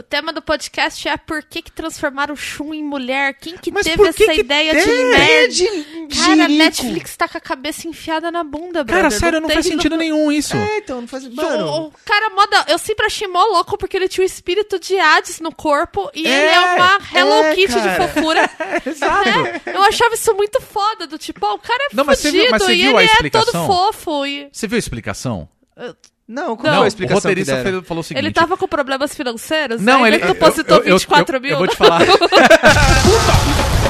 O tema do podcast é por que, que transformaram o Shun em mulher? Quem que Mas teve por essa que ideia tem? de nerd? de Cara, a. Netflix tá com a cabeça enfiada na bunda, Cara, brother. sério, não, faz tem- sentido nenhum isso. É, então, não faz... O, Mano, o cara moda. Eu sempre achei mó louco porque ele tinha o espírito de Hades no corpo e É, ele é uma Hello é, Kitty cara. de fofura. Exato. né? Eu achava isso muito foda, do tipo, ó, o cara é Não, mas você fudido viu- mas você e viu ele a é todo explicação? fofo. E... Você viu a explicação? Não, qual Não, foi a o explicação roteirista que deram? fez- falou o seguinte. Ele tava com problemas financeiros? Não, ele depositou eu- eu- eu- 24 eu- mil. Eu vou te falar.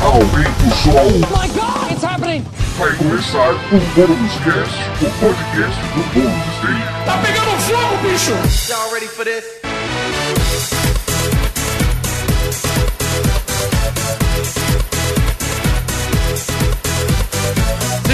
Aumenta o som, My God, it's happening! vai começar o Bônus Cast, o podcast do Bônus Day. Tá pegando fogo, bicho! Y'all ready for this?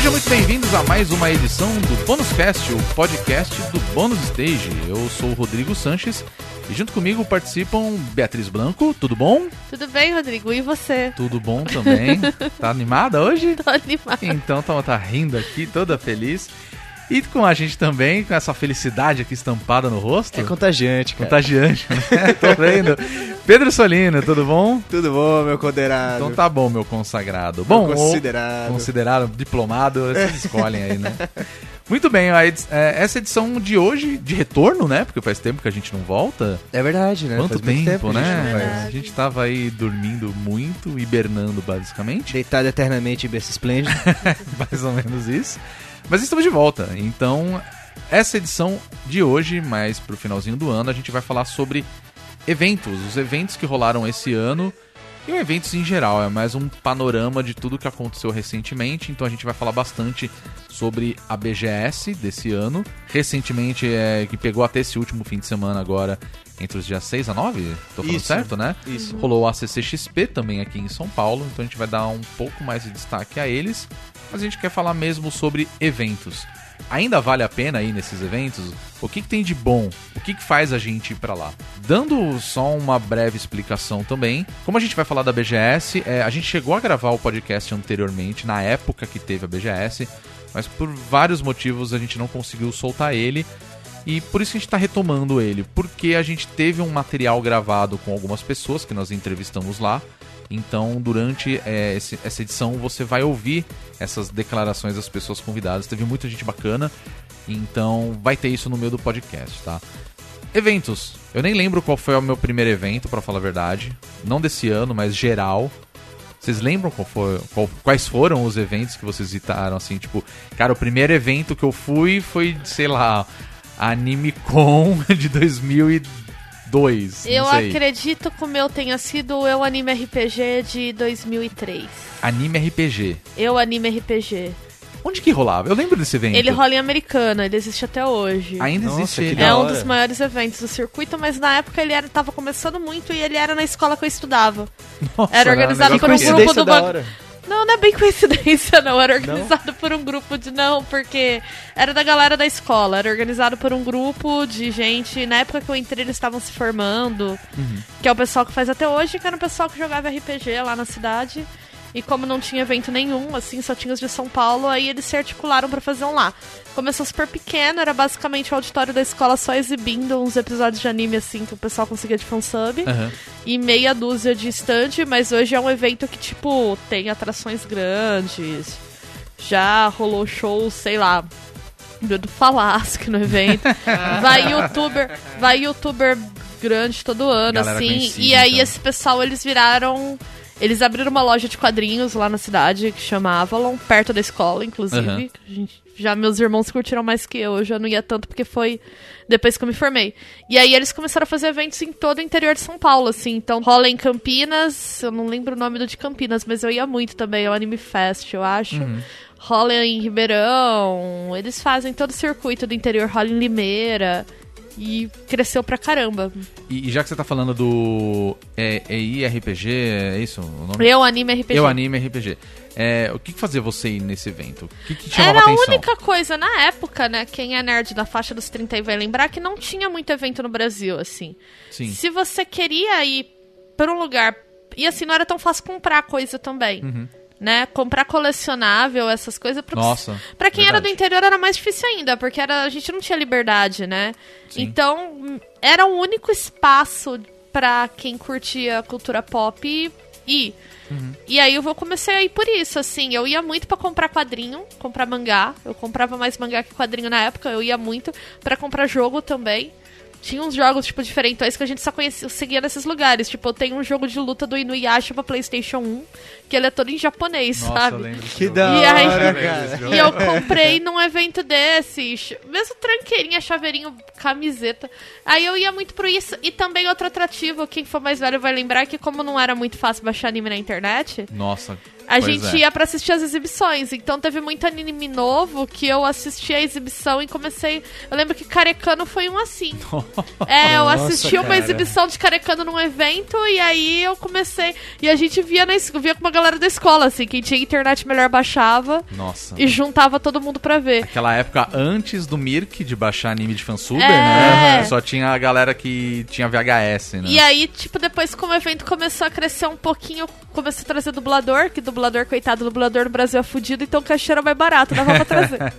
Sejam muito bem-vindos a mais uma edição do Bônus Cast, o podcast do Bônus Stage. Eu sou o Rodrigo Sanches e junto comigo participam Beatriz Blanco, tudo bom? Tudo bem, Rodrigo? E você? Tudo bom também. tá animada hoje? Tô animada. Então tá, tá rindo aqui, toda feliz. E com a gente também, com essa felicidade aqui estampada no rosto. É contagiante, cara. Contagiante, né? Tô vendo. Pedro Solino, tudo bom? Tudo bom, meu condenado? Então tá bom, meu consagrado. Meu Bom, considerado. ou considerado diplomado, vocês escolhem aí, né? Muito bem, edi- é, essa edição de hoje, de retorno, né? Porque faz tempo que a gente não volta. É verdade, né? Quanto Faz muito tempo, que a gente né? A gente tava aí dormindo muito, hibernando basicamente. Deitado eternamente em berço esplêndido. mais ou menos isso. Mas estamos de volta. Então, essa edição de hoje, mais pro finalzinho do ano, a gente vai falar sobre eventos, os eventos que rolaram esse ano e eventos em geral. É mais um panorama de tudo que aconteceu recentemente. Então a gente vai falar bastante sobre a BGS desse ano. Recentemente, é, que pegou até esse último fim de semana agora, entre os dias 6 a 9, tô falando Isso. certo, né? Isso. Rolou o ACCXP também aqui em São Paulo, então a gente vai dar um pouco mais de destaque a eles, mas a gente quer falar mesmo sobre eventos. Ainda vale a pena ir nesses eventos? O que, que tem de bom? O que, que faz a gente ir pra lá? Dando só uma breve explicação também, como a gente vai falar da BGS, é, a gente chegou a gravar o podcast anteriormente, na época que teve a BGS, mas por vários motivos a gente não conseguiu soltar ele. E por isso que a gente está retomando ele, porque a gente teve um material gravado com algumas pessoas que nós entrevistamos lá. Então, durante é, esse- essa edição, você vai ouvir essas declarações das pessoas convidadas. Teve muita gente bacana, então vai ter isso no meio do podcast, tá? Eventos. Eu nem lembro qual foi o meu primeiro evento, pra falar a verdade. Não desse ano, mas geral. Vocês lembram qual foi, qual- quais foram os eventos que vocês visitaram? Assim, tipo, cara, o primeiro evento que eu fui foi, sei lá, AnimeCon de 2002. Eu acredito que o meu tenha sido o Eu Anime RPG de 2003. Anime RPG. Eu Anime RPG. Onde que rolava? Eu lembro desse evento. Ele rola em Americana, ele existe até hoje. Ainda Nossa, existe que ele. da É um hora. dos maiores eventos do circuito, mas na época ele era, tava começando muito e ele era na escola que eu estudava. Nossa, Era organizado por um grupo do da ban- hora. Não, não é bem coincidência, não. Era organizado por um grupo de. Não, porque era da galera da escola. Era organizado por um grupo de gente. Na época que eu entrei, eles estavam se formando. Uhum. Que é o pessoal que faz até hoje, que era o pessoal que jogava RPG lá na cidade. E como não tinha evento nenhum, assim, só tinha os de São Paulo, aí eles se articularam pra fazer um lá. Começou super pequeno, era basicamente o auditório da escola só exibindo uns episódios de anime, assim, que o pessoal conseguia de fansub Aham. e meia dúzia de stand, mas hoje é um evento que, tipo, tem atrações grandes. Já rolou show, sei lá, do do Falasque no evento. vai youtuber, vai youtuber grande todo ano, Galera assim. conhecida, E aí então. esse pessoal, eles viraram... Eles abriram uma loja de quadrinhos lá na cidade, que chama Avalon, perto da escola, inclusive. A gente- já meus irmãos curtiram mais que eu, eu já não ia tanto porque foi depois que eu me formei. E aí eles começaram a fazer eventos em todo o interior de São Paulo, assim. Então rola em Campinas, eu não lembro o nome do de Campinas, mas eu ia muito também, é o Anime Fest, eu acho. Rola em Ribeirão, eles fazem todo o circuito do interior, rola em Limeira. E cresceu pra caramba. E, e já que você tá falando do é, EIRPG, é isso o nome? Eu anime RPG. Eu Anime RPG. É, o que, fazia você ir nesse evento? O que, que chamava Era a atenção? única coisa na época, né? Quem é nerd da faixa dos 30 aí vai lembrar que não tinha muito evento no Brasil, assim. Sim. Se você queria ir pra um lugar. E assim, não era tão fácil comprar coisa também. Uhum. Né? Comprar colecionável, essas coisas. Pra, Nossa, pra quem era do verdade. interior era mais difícil ainda, porque era, a gente não tinha liberdade, né? Sim. Então, era o único espaço pra quem curtia cultura pop ir. E aí eu vou comecei a ir por isso, assim, eu ia muito pra comprar quadrinho, comprar mangá. Eu comprava mais mangá que quadrinho na época, eu ia muito pra comprar jogo também. Tinha uns jogos, tipo, diferentes que a gente só conhecia, seguia nesses lugares. Tipo, eu tenho um jogo de luta do Inuyasha pra Playstation 1, que ele é todo em japonês, Nossa, sabe? eu lembro desse Que da E aí- hora, Eu lembro cara. E eu comprei num evento desse, ch- mesmo tranqueirinha, chaveirinho, camiseta. Aí eu ia muito por isso. E também outro atrativo, quem for mais velho vai lembrar que como não era muito fácil baixar anime na internet, Nossa. A pois gente é. ia pra assistir as exibições. Então teve muito anime novo que eu assisti a exibição e comecei. Eu lembro que Carecano foi um assim. É, eu Nossa, assisti uma exibição de Carecano num evento e aí eu comecei. E a gente via, na, via com uma galera da escola, assim, quem tinha internet melhor baixava Nossa. e juntava todo mundo pra ver. Aquela época antes do Mirk de baixar anime de fansuber, É. né? Só tinha a galera que tinha VHS, né? E aí, tipo, depois como o evento começou a crescer um pouquinho, começou a trazer dublador, que dublador, coitado, dublador no Brasil é fudido, então o cachê era mais barato, dava pra trazer.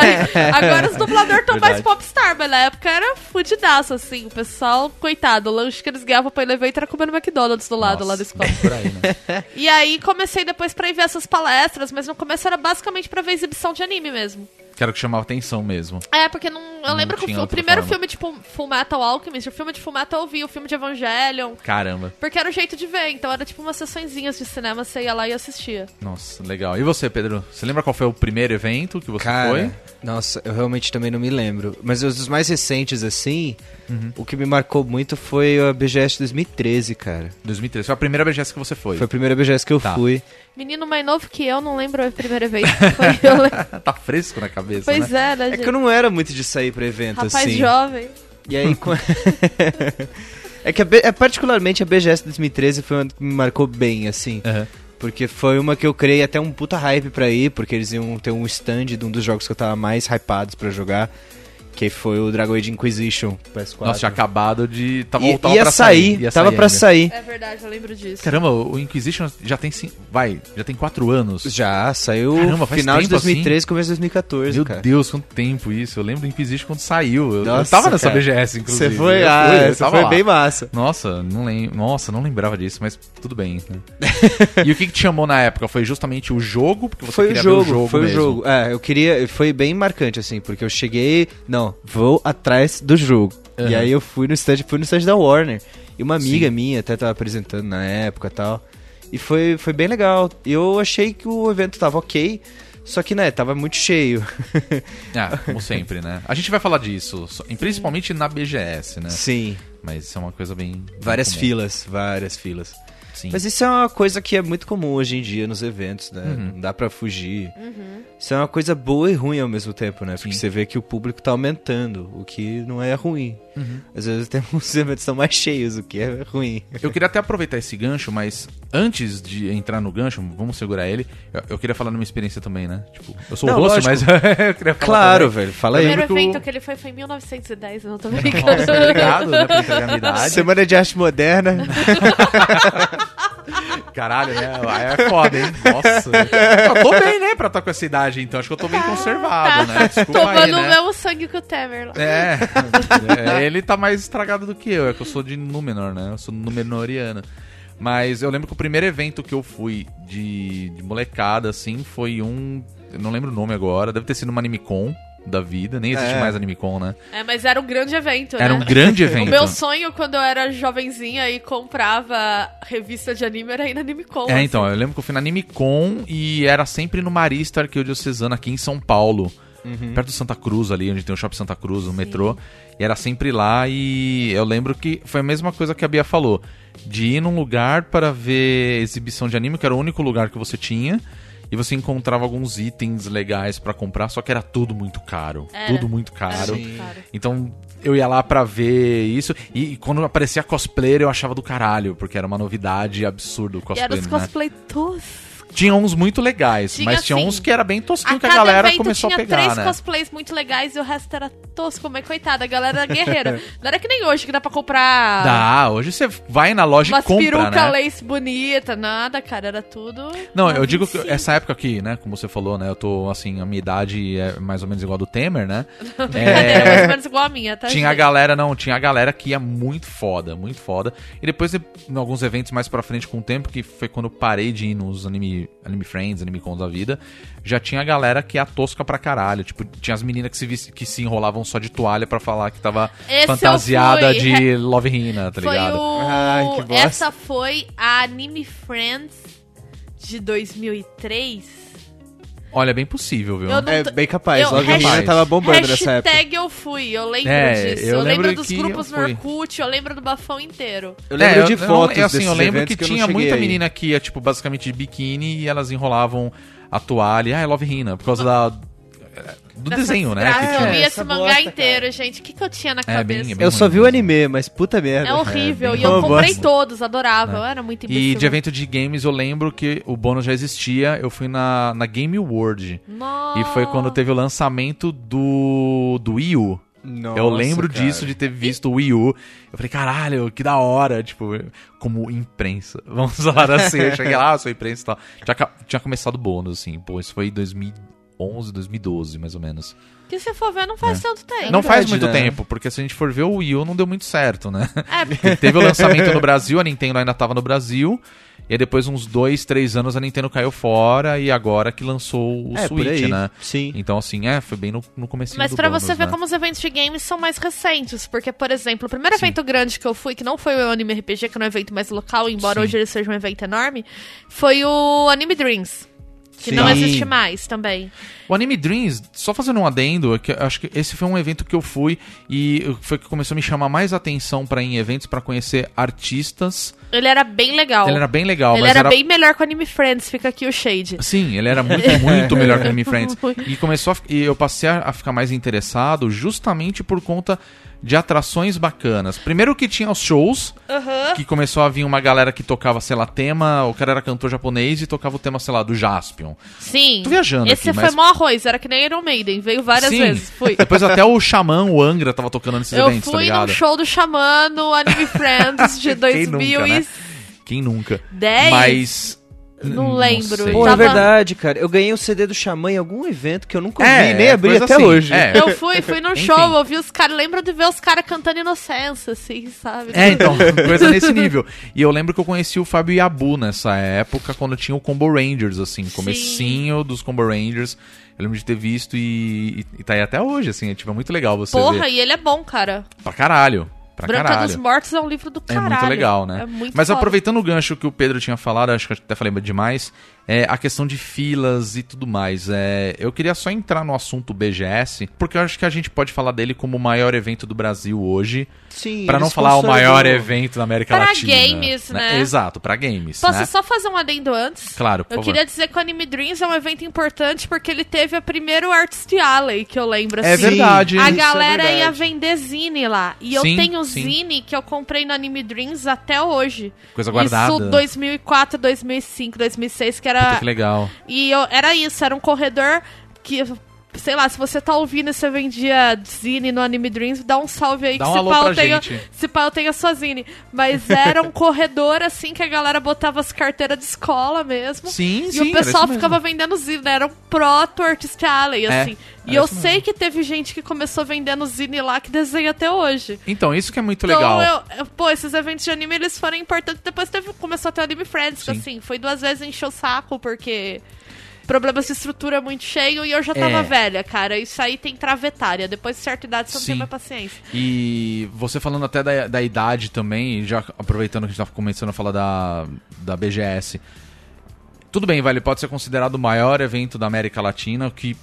Aí, agora os dubladores estão mais popstar, mas na época era fudidaço, assim, o pessoal, coitado, o lanche que eles ganhavam pra evento era comendo McDonald's do lado lá da escola. por aí, né? E aí comecei depois pra ir ver essas palestras, mas no começo era basicamente pra ver exibição de anime mesmo. Que era o que chamava atenção mesmo. É, porque não, eu Não lembro que o, o primeiro forma. filme, tipo, Full Metal Alchemist, o filme de Full Metal eu vi, o filme de Evangelion, Caramba. porque era o jeito de ver, então era tipo umas sessõezinhas de cinema, você ia lá e assistia. Nossa, legal. E você, Pedro? Você lembra qual foi o primeiro evento que você Cara, foi? nossa, eu realmente também não me lembro. Mas os dos mais recentes, assim, Uhum. o que me marcou muito foi a BGS 2013, cara. 2013. Foi a primeira BGS que você foi. Foi a primeira BGS que eu Tá. fui. Menino mais novo que eu, não lembro o primeiro evento que foi. Eu lembro. tá fresco na cabeça, Pois né? é, né, É gente? que eu não era muito de sair pra evento, Rapaz assim. jovem. E aí, é que a B- é, particularmente a BGS 2013 foi uma que me marcou bem, assim. Aham. Porque foi uma que eu criei até um puta hype pra ir, porque eles iam ter um stand de um dos jogos que eu tava mais hypados pra jogar, que foi o Dragon Age Inquisition PS4. Nossa, tinha acabado de... Tava, I- tava ia pra sair, ia tava pra ainda. sair. É verdade, eu lembro disso. Caramba, o Inquisition já tem... cin- Vai, já tem quatro anos. Já, saiu Caramba, faz final de tempo assim? 2013, começo de 2014, Meu cara. Deus, quanto tempo isso. Eu lembro do Inquisition quando saiu. Eu, eu Nossa, tava nessa cara. BGS, inclusive. Você foi? Eu Ah, eu foi lá. bem massa. Nossa, não lem... Nossa, não lembrava disso, mas tudo bem. né? e o que, que te chamou na época? Foi justamente o jogo? Porque você Foi o queria jogo, ver o jogo foi mesmo. o jogo. É, eu queria. Foi bem marcante, assim, porque eu cheguei. Não, vou atrás do jogo. E Aham. aí eu fui no stand, fui no stand da Warner. E uma amiga Sim. minha até tava apresentando na época e tal. E foi, foi bem legal. E eu achei que o evento tava ok. Só que, né, tava muito cheio. Ah, como sempre, né? A gente vai falar disso, e principalmente na BGS, né? Sim. Mas isso é uma coisa bem. bem Várias comum. filas, várias filas. Sim. Mas isso é uma coisa que é muito comum hoje em dia nos eventos, né? Uhum. Não dá pra fugir. Isso é uma coisa boa e ruim ao mesmo tempo, né? Porque Sim. você vê que o público tá aumentando, o que não é ruim. Uhum. Às vezes tem uns eventos que são mais cheios, o que é ruim. Eu queria até aproveitar esse gancho, mas antes de entrar no gancho, vamos segurar ele. Eu, eu queria falar numa experiência também, né? Tipo, eu sou Não, o host, mas eu queria falar. Claro, também. velho, fala O aí. primeiro o- evento que ele foi foi em 1910, eu não tô brincando. Nossa, obrigado, né, por entregar a minha idade. Semana de arte moderna. Caralho, né? Aí é foda, hein? Nossa. Eu tô bem, né, pra estar com essa idade, então. Acho que eu tô bem conservado, né? Desculpa Tomando aí, o né? mesmo sangue que o Temer lá. É, é, ele tá mais estragado do que eu, é que eu sou de Númenor, né? Eu sou Númenoriano. Mas eu lembro que o primeiro evento que eu fui de, de molecada, assim, foi um. Eu não lembro o nome agora, deve ter sido uma Animecon da vida, nem existe É. mais Animecon, né? É, mas era um grande evento, Era né? um grande O evento. meu sonho quando eu era jovenzinha e comprava revista de anime era ir na Animecon. É, assim. então, eu lembro que eu fui na Animecon e era sempre no Marista Arquidiocesana aqui em São Paulo. Perto do Santa Cruz ali, onde tem o Shopping Santa Cruz, o metrô. E era sempre lá e eu lembro que foi a mesma coisa que a Bia falou. De ir num lugar para ver exibição de anime, que era o único lugar que você tinha. E você encontrava alguns itens legais pra comprar, só que era tudo muito caro. Era. Tudo muito Era caro. muito caro. Então eu ia lá pra ver isso. E, e quando aparecia cosplayer eu achava do caralho, porque era uma novidade absurda o E cosplay, eram os né? cosplay. Tinha uns muito legais, Tinha, mas tinha assim, uns que era bem tosquinho A que a galera começou a tinha pegar, três né? cosplays muito legais e o resto era tosco, mas coitada, a galera era guerreira. Não era que nem hoje, que dá pra comprar Dá, hoje você vai na loja e compra, peruca né? lace bonita, nada, cara, era tudo... Não, eu digo que 25. essa época aqui, né, como você falou, né, eu tô, assim, a minha idade é mais ou menos igual a do Temer, né? Brincadeira, mais ou menos igual a minha, tá, Tinha a gente? galera, não, tinha a galera que ia muito foda, muito foda. E depois, em alguns eventos mais pra frente com o tempo, que foi quando eu parei de ir nos anime, anime Friends, Anime Cons da vida, já tinha a galera que ia tosca pra caralho. Tipo, tinha as meninas que se, que se enrolavam só de toalha pra falar que tava Esse fantasiada de Love Hina, tá Foi ligado? o... Ai, que bosta. Essa foi a Anime Friends de 2003. Olha, é bem possível, viu? É bem capaz, Eu- Love hashtag- tava bombando nessa época. Hashtag eu fui, eu lembro É, disso. eu Eu, lembro lembro dos que grupos eu no. Orkut, eu lembro do bafão inteiro. Eu lembro É, de eu- fotos eu, assim, eu lembro que, eu não tinha muita aí. menina que ia, tipo, basicamente de biquíni e elas enrolavam a toalha. Ah, é Love Hina, por causa da, do desenho, né? que Eu tinha. vi esse mangá bosta, inteiro, gente. O que, que eu tinha na É, bem- cabeça? é bem Eu só vi o anime, mas puta merda. É horrível. É, bem e eu comprei bosta. todos, adorava. Eu era muito imbecil. E de evento de games, eu lembro que o bônus já existia. Eu fui na, na Game World. Nossa. E foi quando teve o lançamento do, do Wii U. Nossa, eu lembro cara. disso, de ter visto o Wii U. Eu falei, caralho, que da hora. Tipo, como imprensa. Vamos falar assim. Eu cheguei lá, sou imprensa e tal. Tinha, tinha começado o bônus, assim. Pô, isso foi em 2011, 2012, mais ou menos. Que se for ver, não faz tanto tempo. não faz muito né? tempo, porque se a gente for ver, o Wii U não deu muito certo, né? É, porque Teve o lançamento no Brasil, a Nintendo ainda tava no Brasil. E aí depois, uns dois, três anos, a Nintendo caiu fora. E agora que lançou o É, por Switch, aí. né? Sim. Então, assim, é, foi bem no, no comecinho Mas bônus, você ver né? como os eventos de games são mais recentes. Porque, por exemplo, o primeiro Sim. evento grande que eu fui, que não foi o Anime RPG, que é um evento mais local, embora Sim. hoje ele seja um evento enorme, foi o Anime Dreams. Que Sim. não existe mais também. O Anime Dreams, só fazendo um adendo, é que acho que esse foi um evento que eu fui e foi que começou a me chamar mais atenção pra ir em eventos pra conhecer artistas. Ele era bem legal. Ele era bem legal, Ele mas era, bem melhor que o Anime Friends, fica aqui o shade. Sim, ele era muito, muito melhor que Anime Friends. E começou a, e eu passei a ficar mais interessado justamente por conta de atrações bacanas. Primeiro que tinha os shows, que começou a vir uma galera que tocava, sei lá, tema, o cara era cantor japonês e tocava o tema, sei lá, do Jaspion. Sim. Tô viajando Esse aqui, foi mas- mó arroz, era que nem Iron Maiden, veio várias Sim. vezes. Fui. Depois até o Xamã, o Angra, tava tocando nesses Eu eventos, tá fui ligado? num show do Xamã no Anime Friends de Quem nunca, 2010. né? Quem nunca? Mas. Não lembro. sei. Pô, é Tava- verdade, cara. Eu ganhei o CD do Xamã em algum evento que eu nunca É, vi, nem é abri até assim, hoje. é. Eu fui, fui Enfim. show, eu vi os caras, lembro de ver os caras cantando Inocência, assim, sabe? É, então, coisa nesse nível. E eu lembro que eu conheci o Fábio Yabu nessa época, quando tinha o Combo Rangers, assim, comecinho dos Combo Rangers. Eu lembro de ter visto e, e, e tá aí até hoje, assim, é, tipo, é muito legal você Porra, ver. e ele é bom, cara. Pra caralho. Pra Branca caralho. dos Mortos é um livro do É caralho. muito legal, né? É muito Mas foda. aproveitando o gancho que o Pedro tinha falado, acho que eu até falei demais, é a questão de filas e tudo mais. É, eu queria só entrar no assunto BGS, porque eu acho que a gente pode falar dele como o maior evento do Brasil hoje, Sim, Pra não falar o maior evento da América Pra Latina. games, né? Exato, pra games. Posso né? só fazer um adendo antes? Claro, por Eu favor. queria dizer que o Anime Dreams é um evento importante porque ele teve a primeiro Artist Alley, que eu lembro, É assim. verdade. A Isso é galera ia verdade. vender zine lá. E eu Sim, tenho sim. zine que eu comprei no Anime Dreams até hoje. Coisa guardada. Isso 2004, 2005, 2006, que era... Puta que legal. E eu- era isso, era um corredor que... Sei lá, se você tá ouvindo e você vendia zine no Anime Dreams, dá um salve aí Dá que um se pra tenha, gente. se pau eu tenho a sua zine. Mas era um corredor assim que a galera botava as carteiras de escola mesmo. Sim, E sim, o era pessoal ficava vendendo zine, né? era um proto Artist Alley, É, assim. E eu sei que teve gente que começou vendendo zine lá que desenha até hoje. Então, isso que é muito Então, legal. eu, eu- pô, esses eventos de anime, eles foram importantes. Depois teve, começou a ter o Anime Friends, que Sim. assim, foi duas vezes encher o saco, porque problemas de estrutura muito cheio e eu já tava É. velha, cara. Isso aí tem travetária. Depois de certa idade, você não Sim. tem mais paciência. E você falando até da, da idade também, e já aproveitando que a gente tava começando a falar da, da BGS. Tudo bem, vai, ele pode ser considerado o maior evento da América Latina, o que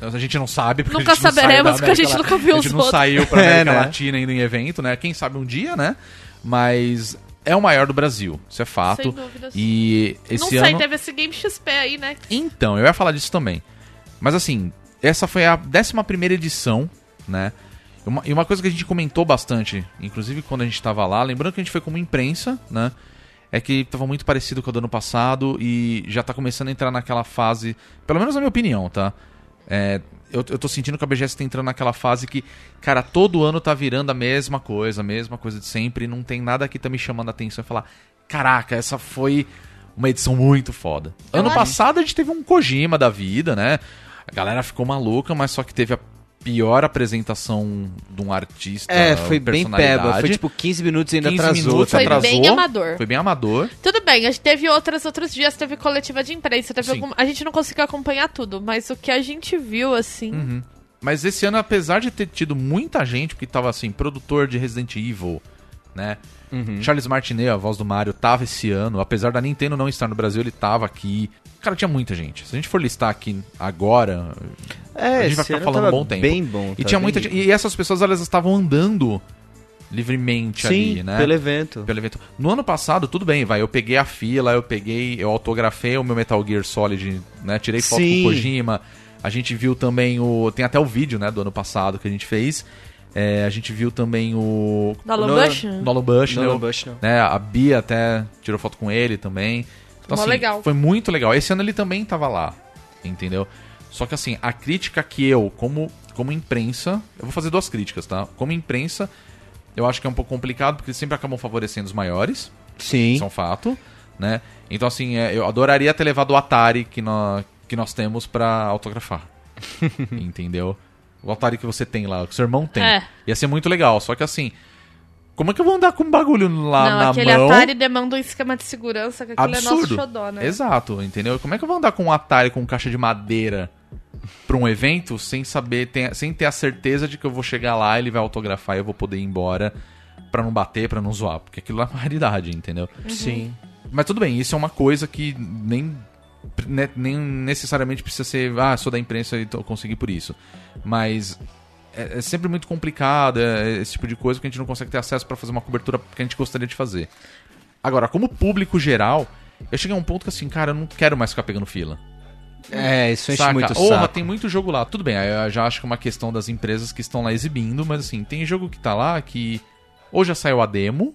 a gente não sabe, porque Nunca a gente não saberemos, porque a gente América nunca viu A os gente não outros. saiu pra É, América né? Latina ainda em evento, né? Quem sabe um dia, né? Mas é o maior do Brasil, isso é fato. Sem dúvida, sim. E esse não sei, ano... teve esse Game XP aí, né? Então, eu ia falar disso também. Mas assim, essa foi a 11 edição, né? E uma, e uma coisa que a gente comentou bastante, inclusive quando a gente tava lá, lembrando que a gente foi como imprensa, né? é que tava muito parecido com o do ano passado e já tá começando a entrar naquela fase, pelo menos na minha opinião, tá? É, eu, eu tô sentindo que a BGS tá entrando naquela fase que, cara, todo ano tá virando a mesma coisa, a mesma coisa de sempre, e não tem nada que tá me chamando a atenção e falar, caraca, essa foi uma edição muito foda. Eu ano passado a gente teve um Kojima da vida, né? A galera ficou maluca, mas só que teve a pior apresentação de um artista. É, foi bem peba. Foi tipo 15 minutos e ainda 15 atrasou. minutos tá Foi atrasou. bem amador. Foi bem amador. Tudo bem, a gente teve outras, outros dias, teve coletiva de imprensa, teve algum- a gente não conseguiu acompanhar tudo, mas o que a gente viu, assim, Uhum. Mas esse ano, apesar de ter tido muita gente, porque tava assim, produtor de Resident Evil, né? Uhum. Charles Martinet, a voz do Mario, tava esse ano. Apesar da Nintendo não estar no Brasil, ele tava aqui. Cara, tinha muita gente. Se a gente for listar aqui agora, É, a gente vai ficar falando um bom tempo. Bem bom. e tinha bem muita gente. E essas pessoas, elas estavam andando livremente Sim, ali, né? pelo evento. pelo evento. No ano passado, tudo bem, vai. Eu peguei a fila, eu peguei, eu autografei o meu Metal Gear Solid, né? Tirei foto Sim. com o Kojima. A gente viu também o. Tem até o vídeo, né, do ano passado que a gente fez. É, a gente viu também o. da Alan No- Bush. Nolan Bushnell, Nolan Bushnell. né? A Bia até tirou foto com ele também. Então, Mó assim, legal. Foi muito legal. Esse ano ele também tava lá, entendeu? Só que assim, a crítica que eu, como, como imprensa, eu vou fazer duas críticas, tá? Como imprensa, eu acho que é um pouco complicado, porque eles sempre acabam favorecendo os maiores. Sim. Isso é um fato, né? Então, assim, é, eu adoraria ter levado o Atari que nós, que nós temos pra autografar. entendeu? O Atari que você tem lá, que o seu irmão tem. É. Ia ser muito legal. Só que, assim, como é que eu vou andar com um bagulho lá não, na aquele mão? Atari demanda um esquema de segurança, que aquilo é nosso Absurdo. xodó, né? Exato, entendeu? Como é que eu vou andar com um Atari com caixa de madeira pra um evento sem saber, ter- sem ter a certeza de que eu vou chegar lá, ele vai autografar e eu vou poder ir embora pra não bater, pra não zoar, porque aquilo é uma raridade, entendeu? Sim. Mas tudo bem, isso é uma coisa que nem, ne- nem necessariamente precisa ser, ah, sou da imprensa e eu consegui por isso. Mas é, é sempre muito complicado é, esse tipo de coisa que a gente não consegue ter acesso pra fazer uma cobertura que a gente gostaria de fazer. Agora, como público geral, eu cheguei a um ponto que assim, cara, eu não quero mais ficar pegando fila. É, isso enche Saca? muito o Porra, saco. tem muito jogo lá. Tudo bem, eu já acho que é uma questão das empresas que estão lá exibindo, mas assim, tem jogo que tá lá que ou já saiu a demo,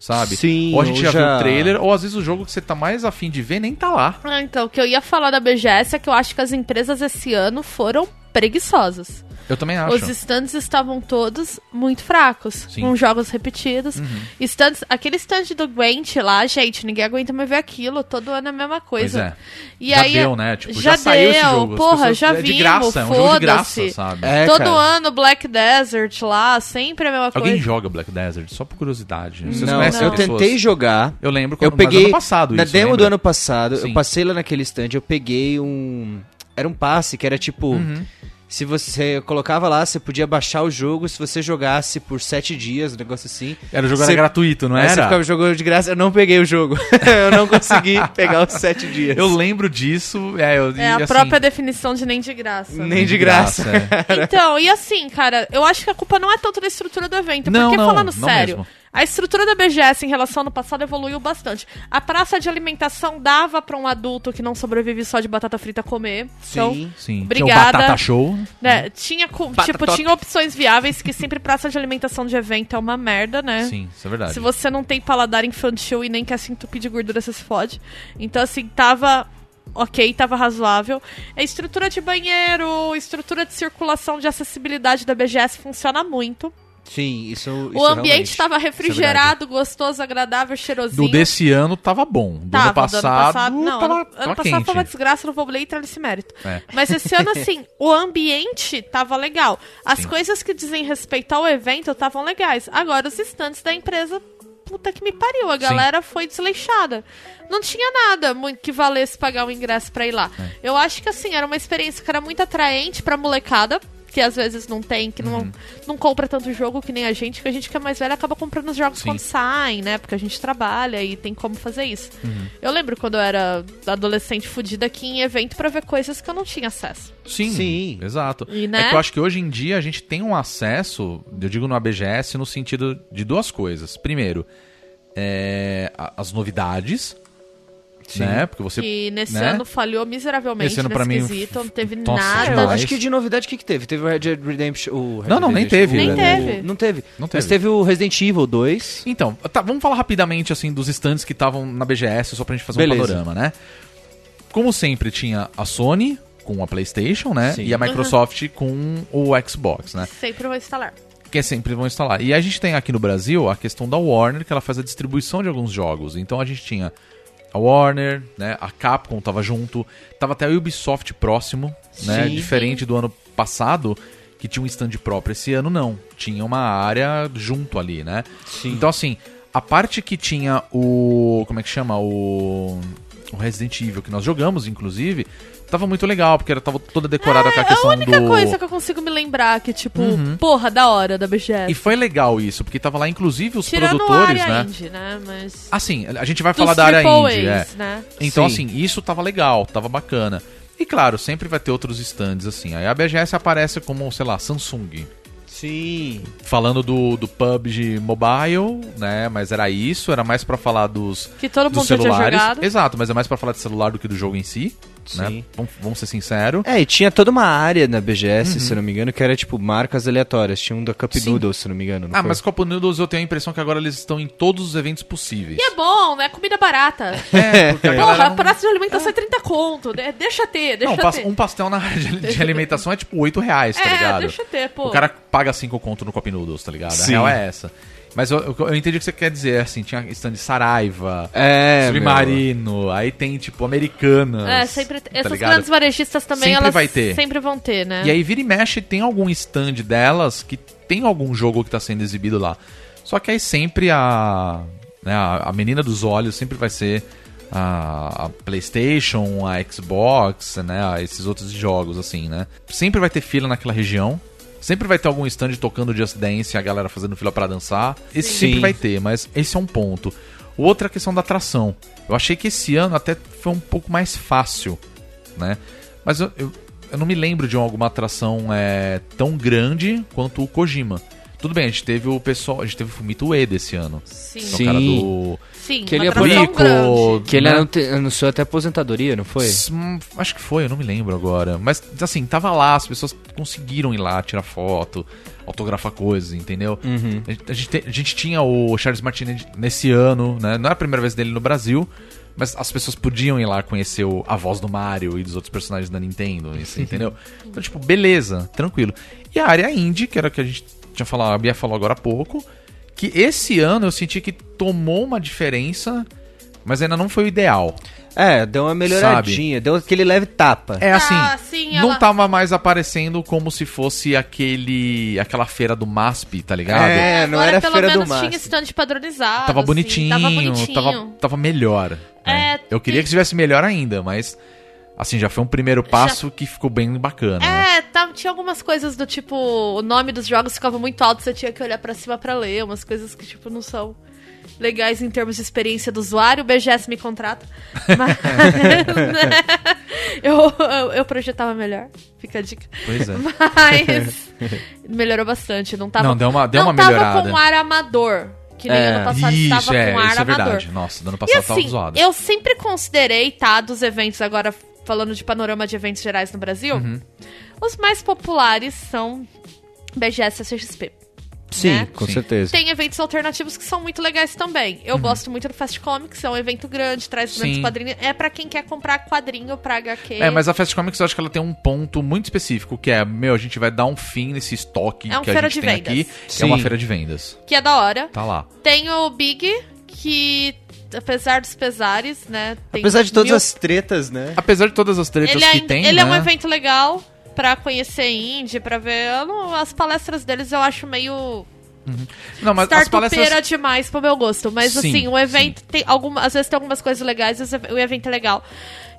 sabe? Sim, ou a gente ou já, viu já- o trailer, ou às vezes o jogo que você tá mais afim de ver nem tá lá. Ah, então, o que eu ia falar da BGS é que eu acho que as empresas esse ano foram preguiçosas. Eu também acho. Os stands estavam todos muito fracos, Sim. com jogos repetidos. Uhum. Stands, aquele stand do Gwent lá, gente, ninguém aguenta mais ver aquilo. Todo ano é a mesma coisa. Pois é. E já aí, deu, né? Tipo, já já, saiu esse deu, jogo. As porra, pessoas- já é de vimos, graça, é um jogo de graça, foda-se. sabe? É, Todo cara. ano Black Desert lá, sempre a mesma Alguém coisa. joga Black Desert? Só por curiosidade. Vocês Não, conhecem eu tentei jogar. Eu lembro Eu quando, mas peguei ano passado na isso, demo do ano passado, Sim. eu passei lá naquele stand, eu peguei um era um passe que era tipo Uhum. Se você colocava lá, você podia baixar o jogo se você jogasse por sete dias, um negócio assim. Era o jogo Você- era gratuito, não Você era? ficava jogando de graça, eu não peguei o jogo. eu não consegui pegar os sete dias. Eu lembro disso. É, eu, É a assim, própria definição de nem de graça. né? Nem de graça. é. Então, e assim, cara, eu acho que a culpa não é tanto da estrutura do evento. Não, porque, não, falando não sério, mesmo. A estrutura da BGS em relação ao ano passado evoluiu bastante. A praça de alimentação dava pra um adulto que não sobrevive só de batata frita comer. Então, Sim. Sim. Obrigada. Tinha Batata Show. né, tinha, co- tipo, tinha opções viáveis, que sempre praça de alimentação de evento é uma merda, né? Sim, isso é verdade. Se você não tem paladar infantil e nem quer se entupir de gordura, você se fode. Então, assim, tava ok, tava razoável. A estrutura de banheiro, estrutura de circulação de acessibilidade da BGS funciona muito. Sim, isso o isso ambiente realmente. tava Isso é refrigerado, gostoso, agradável, cheirosinho. Do desse ano tava bom. Do Tava, ano passado, do ano passado não, tava, ano, tava ano passado foi uma desgraça, não vou nem entrar nesse mérito. É. Mas esse ano, assim, o ambiente tava legal. As Sim. coisas que dizem respeito ao evento estavam legais. Agora, os estantes da empresa, puta que me pariu, a galera foi desleixada. Não tinha nada muito que valesse pagar o ingresso pra ir lá. É. Eu acho que, assim, era uma experiência que era muito atraente pra molecada. Que às vezes não tem, que Uhum. não, não compra tanto jogo que nem a gente, que a gente que é mais velha acaba comprando os jogos Sim. quando saem, né? Porque a gente trabalha e tem como fazer isso. Uhum. Eu lembro quando eu era adolescente fudida aqui em evento pra ver coisas que eu não tinha acesso. Sim, Sim. exato. E, né? É que eu acho que hoje em dia a gente tem um acesso, eu digo no ABGS, no sentido de duas coisas. Primeiro, é, as novidades, né? Porque você. Que nesse né? ano falhou miseravelmente Esse ano, nesse pra mim, quesito, não teve nossa, nada. demais. Acho que de novidade o que, que teve? Teve o Red Dead Redemption. O Red Não, não, nem teve. o- Nem teve. Não teve. Não Mas teve. teve o Resident Evil 2. Então, tá, vamos falar rapidamente assim dos stands que estavam na BGS, só pra gente fazer Beleza. um panorama, né? Como sempre, tinha a Sony com a PlayStation, né? Sim. E a Microsoft com o Xbox, né? Sempre vou instalar. que sempre vão instalar. E a gente tem aqui no Brasil a questão da Warner, que ela faz a distribuição de alguns jogos. Então a gente tinha a Warner, né? A Capcom tava junto, tava até a Ubisoft próximo, né? Sim. Diferente do ano passado, que tinha um stand próprio. Esse ano não, tinha uma área junto ali, né? Sim. Então assim, a parte que tinha o como é que chama o o Resident Evil que nós jogamos, inclusive, tava muito legal, porque ela tava toda decorada com a É questão a única do coisa que eu consigo me lembrar que, tipo, porra, da hora da BGS. E foi legal isso, porque tava lá inclusive os Tirando a produtores, área né? indie, né? Mas... Assim, a gente vai Dos falar da área indie, é. Né? Então, Sim. assim, isso tava legal, tava bacana. E claro, sempre vai ter outros stands, assim. Aí a BGS aparece como, sei lá, Samsung. Sim. Falando do, do PUBG Mobile, né? Mas era isso, era mais pra falar dos, Que todo dos mundo celulares. jogado. Exato, mas é mais pra falar de celular do que do jogo em si. Né? Vamos, vamos ser sinceros. É, e tinha toda uma área na BGS, se eu não me engano, que era tipo marcas aleatórias. Tinha um da Cup Sim. Noodles, se eu não me engano. não Ah, foi? mas Copa Noodles eu tenho a impressão que agora eles estão em todos os eventos possíveis. E é bom, né? Comida barata. É, porque a Porra, não- praça de alimentação é 30 conto. de- Deixa ter, deixa Não, ter. um pastel na área de, de alimentação é tipo 8 reais, tá é, ligado? deixa ter, pô. O cara paga 5 conto no Cup Noodles, tá ligado? A Sim. real é essa. Mas eu, eu, eu entendi o que você quer dizer, assim, tinha stand de Saraiva, É, Submarino, aí tem, tipo, Americanas. É, sempre. tá essas ligado? grandes varejistas também, Sempre elas vai ter. sempre vão ter, né? E aí vira e mexe, tem algum stand delas que tem algum jogo que tá sendo exibido lá. Só que aí sempre a, né, a, a menina dos olhos sempre vai ser a, a PlayStation, a Xbox, né, a esses outros jogos assim, né? Sempre vai ter fila naquela região. Sempre vai ter algum stand tocando Just Dance e a galera fazendo fila pra dançar. Esse Sim. sempre vai ter, mas esse é um ponto. O outro é a questão da atração. Eu achei que esse ano até foi um pouco mais fácil, né? Mas eu, eu, eu não me lembro de alguma atração é, tão grande quanto o Kojima. Tudo bem, a gente teve o pessoal, a gente teve o Fumito Ueda esse ano. Sim, Que é o Sim. cara do sim, Que ele é grande. Que ele né? anunciou até aposentadoria, não foi? S- hum, Acho que foi, eu não me lembro agora. Mas, assim, tava lá, as pessoas conseguiram ir lá, tirar foto, autografar coisas, entendeu? Uhum. A, gente, a gente te- a gente tinha o Charles Martinet nesse ano, né? Não é a primeira vez dele no Brasil, mas as pessoas podiam ir lá conhecer o- a voz do Mario e dos outros personagens da Nintendo, isso, entendeu? Então, tipo, beleza, tranquilo. E a área indie, que era o que a gente tinha falado, a Bia falou agora há pouco, que esse ano eu senti que tomou uma diferença, mas ainda não foi o ideal. É, deu uma melhoradinha, deu aquele leve tapa. É assim, Ah, sim, não ela- tava mais aparecendo como se fosse aquele aquela feira do MASP, tá ligado? É, não Agora, era pelo feira do menos MASP. tinha stand padronizado. Tava assim, bonitinho, Tava bonitinho. tava, tava melhor. né? É, Eu queria tem- que estivesse melhor ainda, mas assim, já foi um primeiro passo que ficou bem bacana. né? É, tá, tinha algumas coisas do tipo, o nome dos jogos ficava muito alto, você tinha que olhar pra cima pra ler, umas coisas que, tipo, não são legais em termos de experiência do usuário. O BGS me contrata. Mas, né, eu, eu, eu projetava melhor, fica a dica. Pois é. Mas melhorou bastante, não tava... Não, deu uma- deu não uma tava melhorada. com ar amador, que nem É. ano passado Isso, estava é, com ar isso é amador. verdade. Nossa, do ano E passado tava assim, zoado. eu sempre considerei, tá, dos eventos agora falando de panorama de eventos gerais no Brasil, Uhum. os mais populares são BGS e CXP. Sim, né? com Sim. certeza. Tem eventos alternativos que são muito legais também. Eu gosto muito do Fast Comics, é um evento grande, traz Uhum. Grandes quadrinhos. É pra quem quer comprar quadrinho pra HQ. É, mas a Fast Comics eu acho que ela tem um ponto muito específico, que é, meu, a gente vai dar um fim nesse estoque É uma que a feira gente de tem vendas. aqui, Sim. é uma feira de vendas. Que é da hora. Tá lá. Tem o Big, que apesar dos pesares, né? tem Apesar de todas mil- as tretas, né? Apesar de todas as tretas ele, que ainda- tem, ele é um né? evento legal pra conhecer indie, pra ver. eu não- as palestras deles eu acho meio Não, mas as palestras... demais pro meu gosto. Mas Sim, assim, o evento tem alguma, às vezes tem algumas coisas legais, o evento é legal.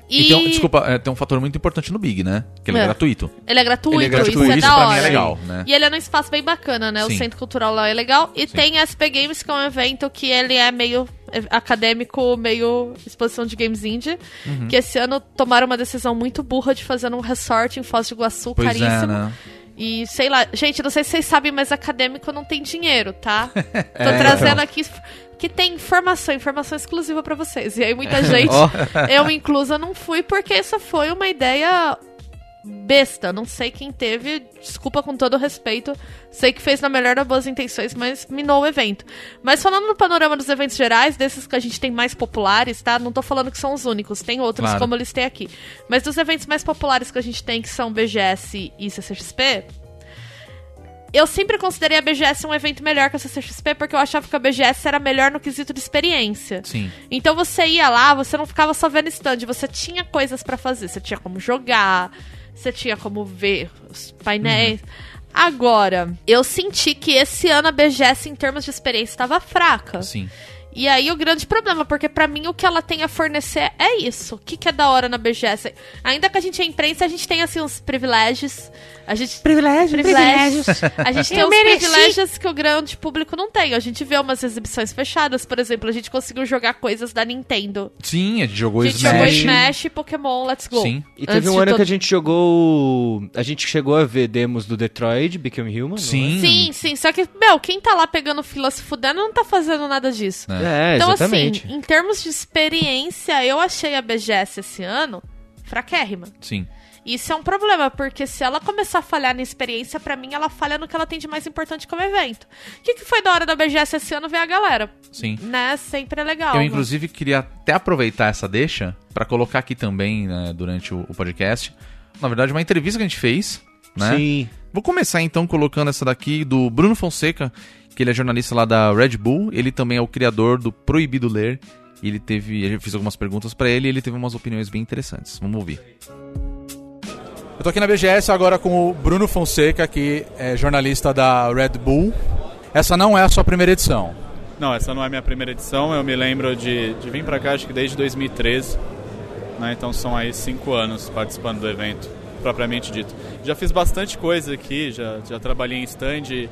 E, E tem um- desculpa, é, tem um fator muito importante no Big, né? Que ele é, É. gratuito. ele é gratuito, Ele é gratuito, isso é isso pra mim é legal, né? E ele é num espaço bem bacana, né? Sim. O Centro Cultural lá é legal. E tem a SP Games, que é um evento que ele é meio é, acadêmico, meio exposição de games indie. Uhum. Que esse ano tomaram uma decisão muito burra de fazer um resort em Foz do Iguaçu, Pois caríssimo. é, né? E sei lá, gente, não sei se vocês sabem, mas acadêmico não tem dinheiro, tá? Tô É, trazendo então. aqui que tem informação, informação exclusiva pra vocês. E aí muita gente, eu inclusa, não fui porque essa foi uma ideia besta. Não sei quem teve, desculpa com todo respeito. Sei que fez na melhor das boas intenções, mas minou o evento. Mas falando no panorama dos eventos gerais, desses que a gente tem mais populares, tá? Não tô falando que são os únicos, tem outros Claro. como eu listei aqui. Mas dos eventos mais populares que a gente tem, que são BGS e CCXP, eu sempre considerei a BGS um evento melhor que a CCXP, porque eu achava que a BGS era melhor no quesito de experiência. Sim. Então você ia lá, você não ficava só vendo stand, você tinha coisas pra fazer, você tinha como jogar, você tinha como ver os painéis. Agora, eu senti que esse ano a BGS em termos de experiência estava fraca. Sim. E aí o grande problema, porque pra mim o que ela tem a fornecer é isso. O que, que é da hora na BGS? Ainda que a gente é imprensa, a gente tem assim uns privilégios. A gente Privilégios, privilégios. A gente tem Eu uns mereci. privilégios que o grande público não tem. A gente vê umas exibições fechadas, por exemplo, a gente conseguiu jogar coisas da Nintendo. Sim, a gente jogou A gente Smash. jogou Smash e Pokémon Let's Go. Sim. E teve Antes um ano todo- que a gente jogou. A gente chegou a ver demos do Detroit, Become Human. é? Sim. Sim, sim. Só que, meu, quem tá lá pegando fila se fudendo não tá fazendo nada disso. É, então, exatamente. assim, em termos de experiência, eu achei a BGS esse ano fraquérrima. Sim. Isso é um problema, porque se ela começar a falhar na experiência, pra mim ela falha no que ela tem de mais importante como evento. O que, que foi da hora da BGS esse ano ver a galera? Sim. Né? Sempre é legal. Eu, inclusive, queria até aproveitar essa deixa pra colocar aqui também, né, durante o, o podcast. Na verdade, uma entrevista que a gente fez, né? Sim. Vou começar então colocando essa daqui do Bruno Fonseca, que ele é jornalista lá da Red Bull. Ele também é o criador do Proibido Ler. E ele teve. Eu fiz algumas perguntas pra ele e ele teve umas opiniões bem interessantes. Vamos ouvir. Eu tô aqui na BGS agora com o Bruno Fonseca, que é jornalista da Red Bull. Essa não é a sua primeira edição. Não, essa não é a minha primeira edição. Eu me lembro de, de vir pra cá, acho que desde 2013. Né? Então são aí cinco anos participando do evento, propriamente dito. Já fiz bastante coisa aqui, já, já trabalhei em stand,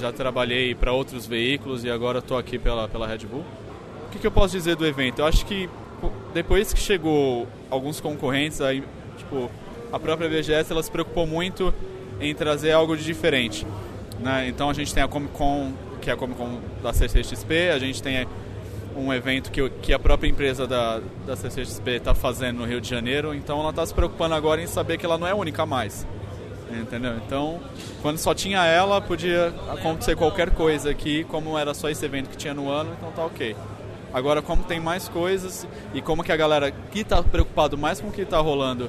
já trabalhei para outros veículos e agora estou aqui pela, pela Red Bull. O que, que eu posso dizer do evento? Eu acho que depois que chegou alguns concorrentes, aí, tipo, a própria BGS ela se preocupou muito em trazer algo de diferente. Né? Então a gente tem a Comic Con, que é a Comic Con da CCXP, a gente tem um evento que, que a própria empresa da, da CCXP está fazendo no Rio de Janeiro, então ela está se preocupando agora em saber que ela não é única mais. Entendeu? Então, quando só tinha ela, podia acontecer qualquer coisa aqui, como era só esse evento que tinha no ano, então tá ok. Agora, como tem mais coisas e como que a galera que está preocupado mais com o que está rolando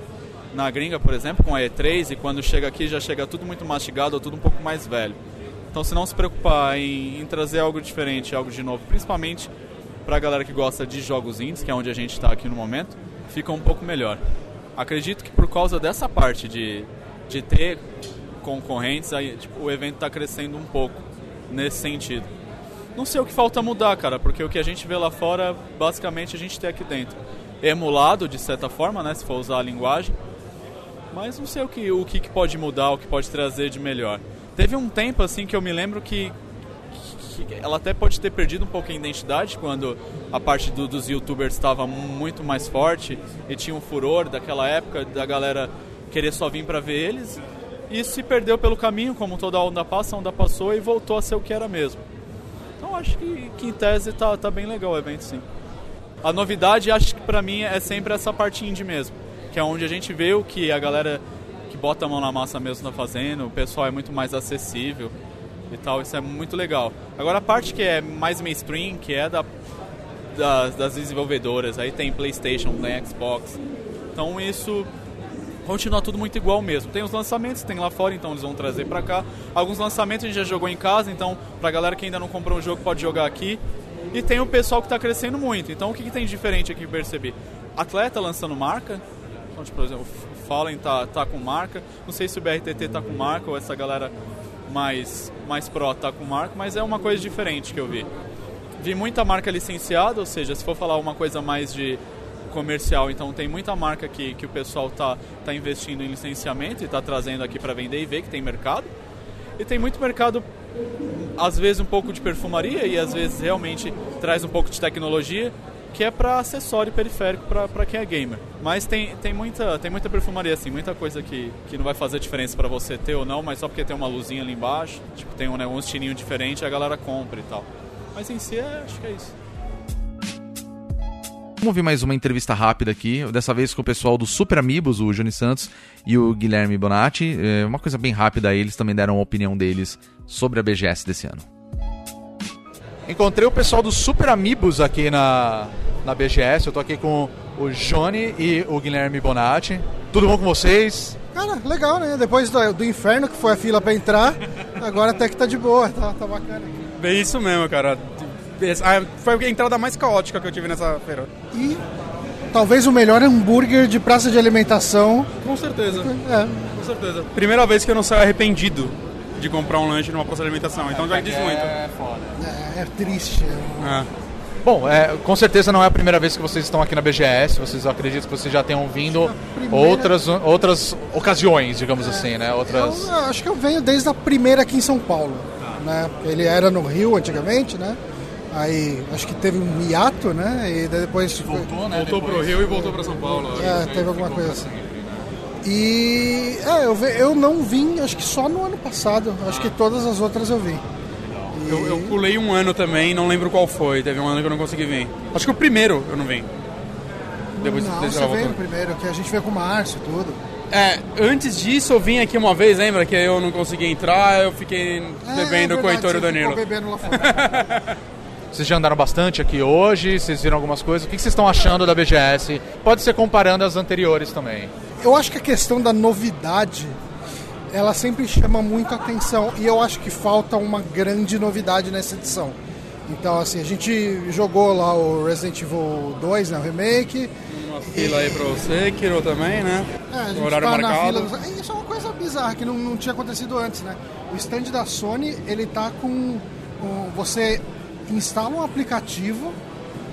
na gringa, por exemplo, com a E3, e quando chega aqui já chega tudo muito mastigado ou tudo um pouco mais velho. Então, se não se preocupar em, em trazer algo diferente, algo de novo, principalmente para a galera que gosta de jogos indies, que é onde a gente está aqui no momento, fica um pouco melhor. Acredito que por causa dessa parte de, de ter concorrentes, aí, tipo, o evento está crescendo um pouco nesse sentido. Não sei o que falta mudar, cara, porque o que a gente vê lá fora, basicamente a gente tem aqui dentro. Emulado, de certa forma, né, se for usar a linguagem, mas não sei o que, o que pode mudar, o que pode trazer de melhor. Teve um tempo assim que eu me lembro que, que ela até pode ter perdido um pouco a identidade quando a parte do- dos youtubers estava muito mais forte e tinha um furor daquela época da galera querer só vir para ver eles. Isso se perdeu pelo caminho, como toda onda passa, a onda passou e voltou a ser o que era mesmo. Então acho que, que em tese tá, tá bem legal o evento sim. A novidade, acho que pra mim é sempre essa parte indie mesmo, que é onde a gente vê o que a galera que bota a mão na massa mesmo tá fazendo, o pessoal é muito mais acessível e tal, isso é muito legal. Agora a parte que é mais mainstream, que é da, das, das desenvolvedoras, aí tem Playstation, tem Xbox, então isso continua tudo muito igual mesmo. Tem os lançamentos, tem lá fora, então eles vão trazer pra cá. Alguns lançamentos a gente já jogou em casa, então pra galera que ainda não comprou um jogo pode jogar aqui. E tem o pessoal que tá crescendo muito. Então o que, que tem de diferente aqui que percebi? Atleta lançando marca. Por exemplo, o Fallen tá, tá com marca. Não sei se o BRTT tá com marca ou essa galera mais, mais pro tá com marca, mas é uma coisa diferente que eu vi. Vi muita marca licenciada, ou seja, se for falar uma coisa mais de comercial, então tem muita marca que, que o pessoal tá, tá investindo em licenciamento e tá trazendo aqui para vender e ver que tem mercado. E tem muito mercado, às vezes um pouco de perfumaria e às vezes realmente traz um pouco de tecnologia, que é para acessório periférico para quem é gamer. Mas tem, tem, muita, tem muita perfumaria assim, muita coisa que, que não vai fazer diferença para você ter ou não, mas só porque tem uma luzinha ali embaixo, tipo tem um, né, um estilinho diferente, a galera compra e tal. Mas em si, é, acho que é isso. Vamos ouvir mais uma entrevista rápida aqui, dessa vez com o pessoal do Super Amigos, o Johnny Santos e o Guilherme Bonatti. É uma coisa bem rápida eles também deram a opinião deles sobre a BGS desse ano. Encontrei o pessoal do Super Amigos aqui na, na BGS. Eu tô aqui com o Johnny e o Guilherme Bonatti. Tudo bom com vocês? Cara, legal, né? Depois do, do inferno, que foi a fila pra entrar, agora até que tá de boa, tá, tá bacana. Bem isso mesmo, cara. Ah, Foi a entrada mais caótica que eu tive nessa feira. E talvez o melhor hambúrguer de praça de alimentação. Com certeza. É, Com certeza. Primeira vez que eu não saio arrependido de comprar um lanche numa praça de alimentação. Então já diz muito. É foda. é, é triste. É. Bom, é, com certeza não é a primeira vez que vocês estão aqui na BGS. Vocês acreditam que vocês já tenham vindo primeira- outras, outras ocasiões, digamos assim, né? Outras. Eu, eu acho que eu venho desde a primeira aqui em São Paulo. Né? Ele era no Rio antigamente, né? Aí acho que teve um hiato, né? E depois. Voltou, né? Voltou pro Rio e voltou pra São Paulo. É, teve alguma coisa assim. E é, eu, eu não vim, acho que só no ano passado. Acho que todas as outras eu vim. E- Eu, eu pulei um ano também, não lembro qual foi. Teve um ano que eu não consegui vir. Acho que o primeiro eu não vim. Depois não, você veio voltou. primeiro, que a gente veio com o Márcio e tudo. É, antes disso eu vim aqui uma vez, lembra? Que eu não consegui entrar, eu fiquei bebendo com o Heitor e o É, Danilo. bebendo lá fora. Vocês já andaram bastante aqui hoje, vocês viram algumas coisas. O que vocês estão achando da BGS? Pode ser comparando as anteriores também. Eu acho que a questão da novidade ela sempre chama muito atenção e eu acho que falta uma grande novidade nessa edição. Então, assim, a gente jogou lá o Resident Evil 2, né, o remake. Uma fila aí pra você, Kiro também, né? É, a gente Horário tá na fila. Isso é uma coisa bizarra que não, não tinha acontecido antes, né? O stand da Sony, ele tá com. um- você instala um aplicativo,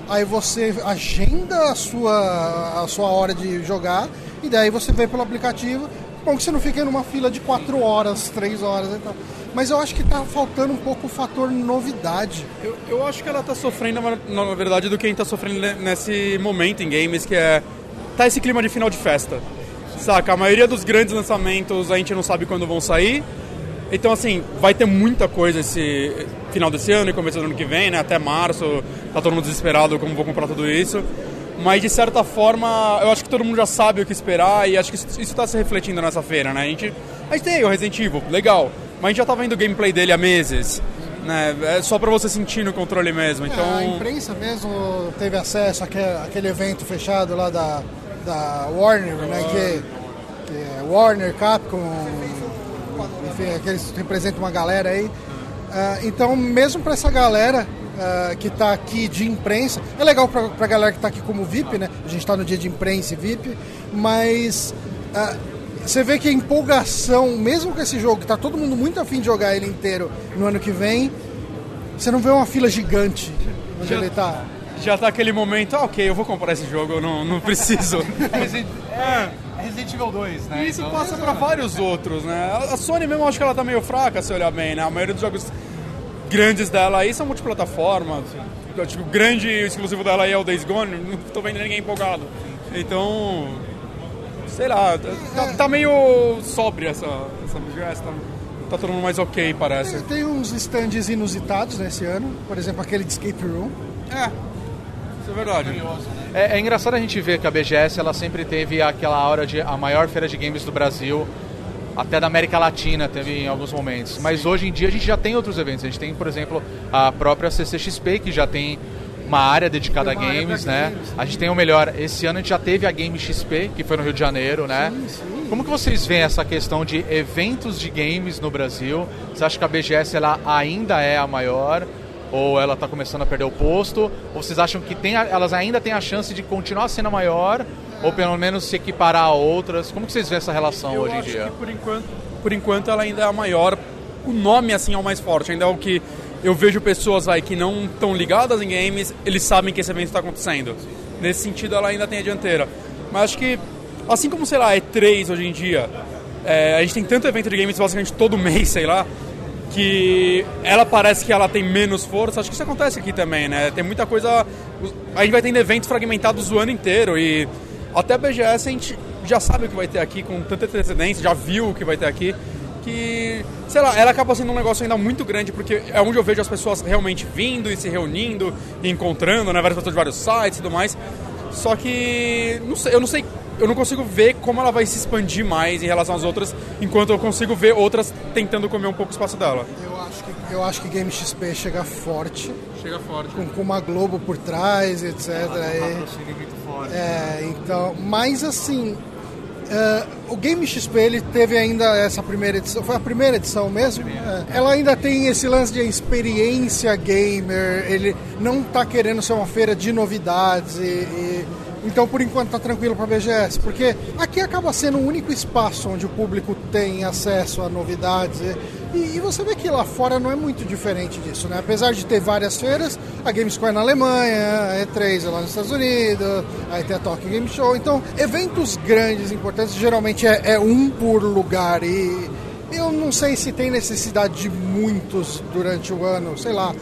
aí você agenda a sua, a sua hora de jogar, e daí você vê pelo aplicativo. Bom, que você não fica numa fila de 4 horas, 3 horas e tal. Mas eu acho que tá faltando um pouco o fator novidade. Eu, eu acho que ela tá sofrendo, na verdade, do que a gente tá sofrendo ne- nesse momento em games, que é. Tá esse clima de final de festa. Saca? A maioria dos grandes lançamentos a gente não sabe quando vão sair. Então, assim, vai ter muita coisa esse final desse ano e começo do ano que vem, né? Até março, tá todo mundo desesperado como vou comprar tudo isso. Mas, de certa forma, eu acho que todo mundo já sabe o que esperar e acho que isso isso tá se refletindo nessa feira, né? A gente, a gente tem o Resident Evil, legal, mas a gente já tá vendo o gameplay dele há meses, né? É só pra você sentir no controle mesmo, então... É, a imprensa mesmo teve acesso àquele, àquele evento fechado lá da, da Warner, né? Que, que é Warner, Capcom, enfim, aqueles representam uma galera aí. Ah, então, mesmo para essa galera ah, que está aqui de imprensa, é legal para a galera que está aqui como VIP, né? A gente está no dia de imprensa e VIP, mas ah, você vê que a empolgação, mesmo com esse jogo, que está todo mundo muito afim de jogar ele inteiro no ano que vem, você não vê uma fila gigante onde Já- ele tá. Já tá aquele momento, ah, ok, eu vou comprar esse jogo, eu não, não preciso. É, Resident Evil 2, né? E isso passa pra vários outros, né? A a Sony mesmo, eu acho que ela tá meio fraca, se olhar bem, né? A maioria dos jogos grandes dela aí são multiplataforma. Que o grande exclusivo dela aí é o Days Gone, não tô vendo ninguém empolgado. Então, sei lá, tá, tá meio sóbria essa, essa BGS, tá, tá todo mundo mais ok, parece. Tem, tem uns stands inusitados nesse ano, por exemplo, aquele de Escape Room. É, isso é verdade. É, é engraçado a gente ver que a BGS ela sempre teve aquela aura de a maior feira de games do Brasil, até da América Latina teve em alguns momentos. Mas hoje em dia a gente já tem outros eventos. A gente tem, por exemplo, a própria CCXP, que já tem uma área dedicada uma a games, né? games, A gente tem o melhor. Esse ano a gente já teve a Game XP, que foi no Rio de Janeiro, né? Como que vocês veem essa questão de eventos de games no Brasil? Você acha que a BGS ela ainda é a maior? Ou ela está começando a perder o posto? Ou vocês acham que tem elas ainda têm a chance de continuar sendo a maior? Ou pelo menos se equiparar a outras? Como que vocês veem essa relação Eu hoje em acho dia? que por enquanto, por enquanto ela ainda é a maior. O nome assim é o mais forte, ainda é o que eu vejo pessoas aí que não estão ligadas em games, eles sabem que esse evento está acontecendo. Nesse sentido ela ainda tem a dianteira. Mas acho que assim como sei lá, E3 hoje em dia, é, a gente tem tanto evento de games basicamente todo mês, sei lá, que ela parece que ela tem menos força. Acho que isso acontece aqui também, né? Tem muita coisa. A gente vai tendo eventos fragmentados o ano inteiro e até a BGS a gente já sabe o que vai ter aqui com tanta antecedência, já viu o que vai ter aqui, que, sei lá, ela acaba sendo um negócio ainda muito grande, porque é onde eu vejo as pessoas realmente vindo e se reunindo e encontrando, né? Várias pessoas de vários sites e tudo mais. Só que não sei, eu não sei, eu não consigo ver como ela vai se expandir mais em relação às outras, enquanto eu consigo ver outras tentando comer um pouco o espaço dela. Eu eu acho que Game XP chega forte, Chega forte. com, com uma Globo por trás, etc. E- É, então, mas assim, é, o Game XP ele teve ainda essa primeira edição, foi a primeira edição mesmo? É. Ela ainda tem esse lance de experiência gamer, ele não tá querendo ser uma feira de novidades e, e- então por enquanto tá tranquilo para BGS, porque aqui acaba sendo o único espaço onde o público tem acesso a novidades e, e você vê que lá fora não é muito diferente disso, né? Apesar de ter várias feiras, a Gamescom é na Alemanha, a E3 é lá nos Estados Unidos, aí tem a Tokyo Game Show, então eventos grandes, importantes, geralmente é, é um por lugar e eu não sei se tem necessidade de muitos durante o ano, sei lá.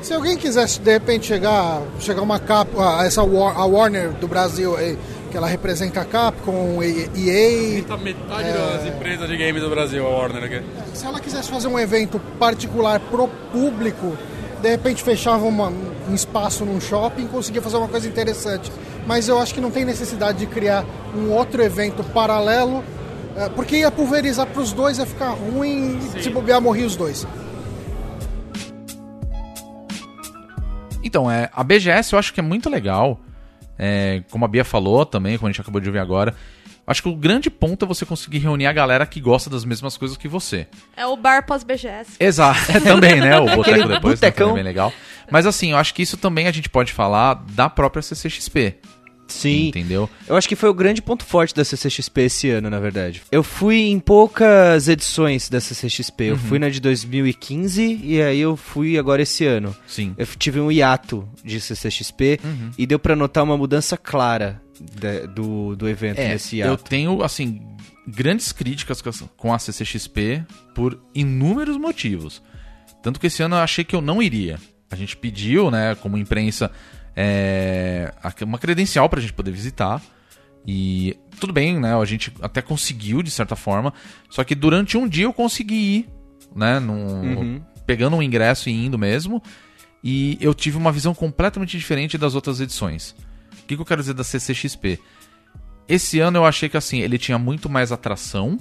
Se alguém quisesse de repente chegar, chegar uma capa, essa War- a Warner do Brasil, aí, que ela representa a Capcom, e- EA, Tá metade das empresas de games do Brasil, a Warner aqui. se ela quisesse fazer um evento particular pro público, de repente fechava uma- um espaço num shopping e conseguia fazer uma coisa interessante. Mas eu acho que não tem necessidade de criar um outro evento paralelo, eh, porque ia pulverizar pros dois, ia ficar ruim, se bobear, morria os dois. Então, é, a BGS eu acho que é muito legal. É, como a Bia falou também, como a gente acabou de ouvir agora. Acho que o grande ponto é você conseguir reunir a galera que gosta das mesmas coisas que você. É o bar pós-BGS. Exato. É também, né? O boteco depois né, também é bem legal. Mas assim, eu acho que isso também a gente pode falar da própria CCXP. Sim. Entendeu? Eu acho que foi o grande ponto forte da CCXP esse ano, na verdade. Eu fui em poucas edições da CCXP. Eu fui na de 2015 e aí eu fui agora esse ano. Sim. Eu tive um hiato de CCXP e deu pra notar uma mudança clara da- do, do evento É, nesse eu hiato. tenho, assim, grandes críticas com a CCXP por inúmeros motivos. Tanto que esse ano eu achei que eu não iria. A gente pediu, né, como imprensa, é, a- uma credencial pra gente poder visitar. E tudo bem, né, a gente até conseguiu, de certa forma. Só que durante um dia eu consegui ir, né, num- pegando um ingresso e indo mesmo. E eu tive uma visão completamente diferente das outras edições. O que, que eu quero dizer da CCXP? Esse ano eu achei que assim, ele tinha muito mais atração.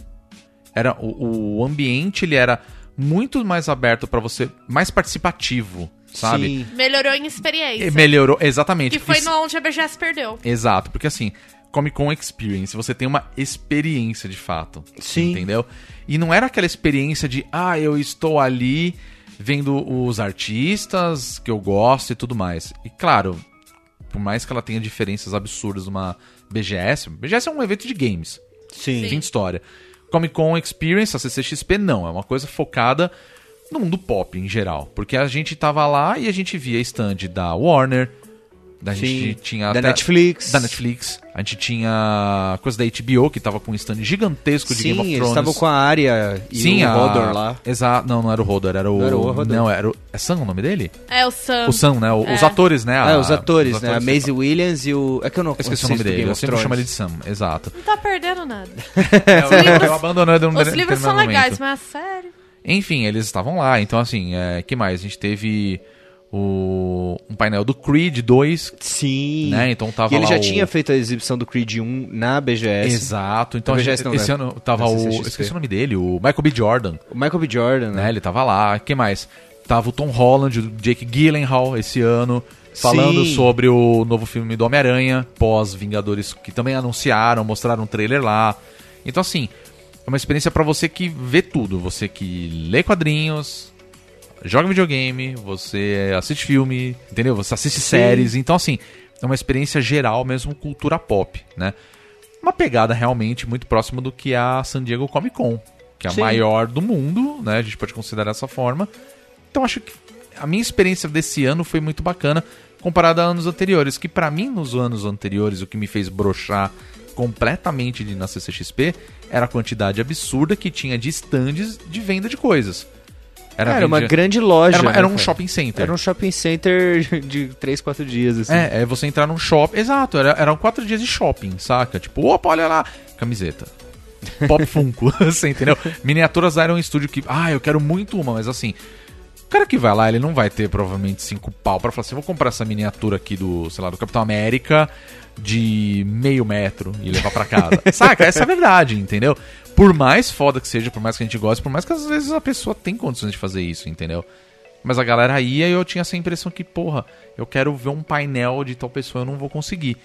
Era o, o ambiente ele era muito mais aberto pra você, mais participativo, sabe? Sim. Melhorou em experiência. E melhorou, exatamente. Que foi Isso- no onde a BGS perdeu. Exato, porque assim, Comic Con Experience, você tem uma experiência de fato. Sim. Entendeu? E não era aquela experiência de, ah, eu estou ali vendo os artistas que eu gosto e tudo mais. E claro, por mais que ela tenha diferenças absurdas numa BGS, BGS é um evento de games. Sim. Fim de história. Comic Con Experience, a CCXP, não. É uma coisa focada no mundo pop em geral. Porque a gente tava lá e a gente via stand da Warner, da Sim. gente tinha Da até- Netflix. Da Netflix. A gente tinha coisa da HBO, que tava com um stand gigantesco de Sim, Game of eles Thrones. estavam com a área e Sim, o a... Hodor lá. Exato. Não, não era o Hodor, era o... Não era o Hodor? Não, era o... É Sam o nome dele? É, o Sam. O Sam, né? O- Os É. atores, né? A- os atores, né? A atores Maisie Williams e o... É que eu não Eu esqueci o nome dele, eu sempre chamo ele de Sam, exato. Não tá perdendo nada. É, eu, eu abandonei de um Os livros são legais, mas sério. Enfim, eles estavam lá. Então, assim, é, que mais? A gente teve o, um painel do Creed 2. Sim. Né? Então tava E ele já o- tinha feito a exibição do Creed 1 na BGS. Exato. Então, a gente- BGS não, esse né? ano tava o. Esqueci o nome dele, o Michael B. Jordan. O Michael B. Jordan, Né? né? Ele tava lá. que mais? Tava o Tom Holland, o Jake Gyllenhaal esse ano. Falando Sim. sobre o novo filme do Homem-Aranha, pós-Vingadores, que também anunciaram, mostraram um trailer lá. Então, assim, é uma experiência pra você que vê tudo. Você que lê quadrinhos, joga videogame, você assiste filme, entendeu? Você assiste Sim. séries. Então, assim, é uma experiência geral mesmo, cultura pop, né? Uma pegada realmente muito próxima do que é a San Diego Comic Con, que é a Sim. maior do mundo, né? A gente pode considerar dessa forma. Então, acho que a minha experiência desse ano foi muito bacana comparada a anos anteriores, que pra mim nos anos anteriores o que me fez brochar completamente de- na CCXP era a quantidade absurda que tinha de stands de venda de coisas. Era, uma vendia- grande loja. Era, uma- né, era um cara? shopping center. Era um shopping center de 3, 4 dias, assim. É, é você entrar num shopping. Exato, era, eram quatro dias de shopping, saca? Tipo, opa, olha lá, camiseta. Pop Funko, você entendeu? Miniaturas Iron Studio que, ah, eu quero muito uma, mas assim, cara que vai lá, ele não vai ter provavelmente cinco pau pra falar assim, vou comprar essa miniatura aqui do, sei lá, do Capitão América de meio metro e levar pra casa. Saca? Essa é a verdade, entendeu? Por mais foda que seja, por mais que a gente goste, por mais que às vezes a pessoa tem condições de fazer isso, entendeu? Mas a galera ia e eu tinha essa impressão que, porra, eu quero ver um painel de tal pessoa, eu não vou conseguir.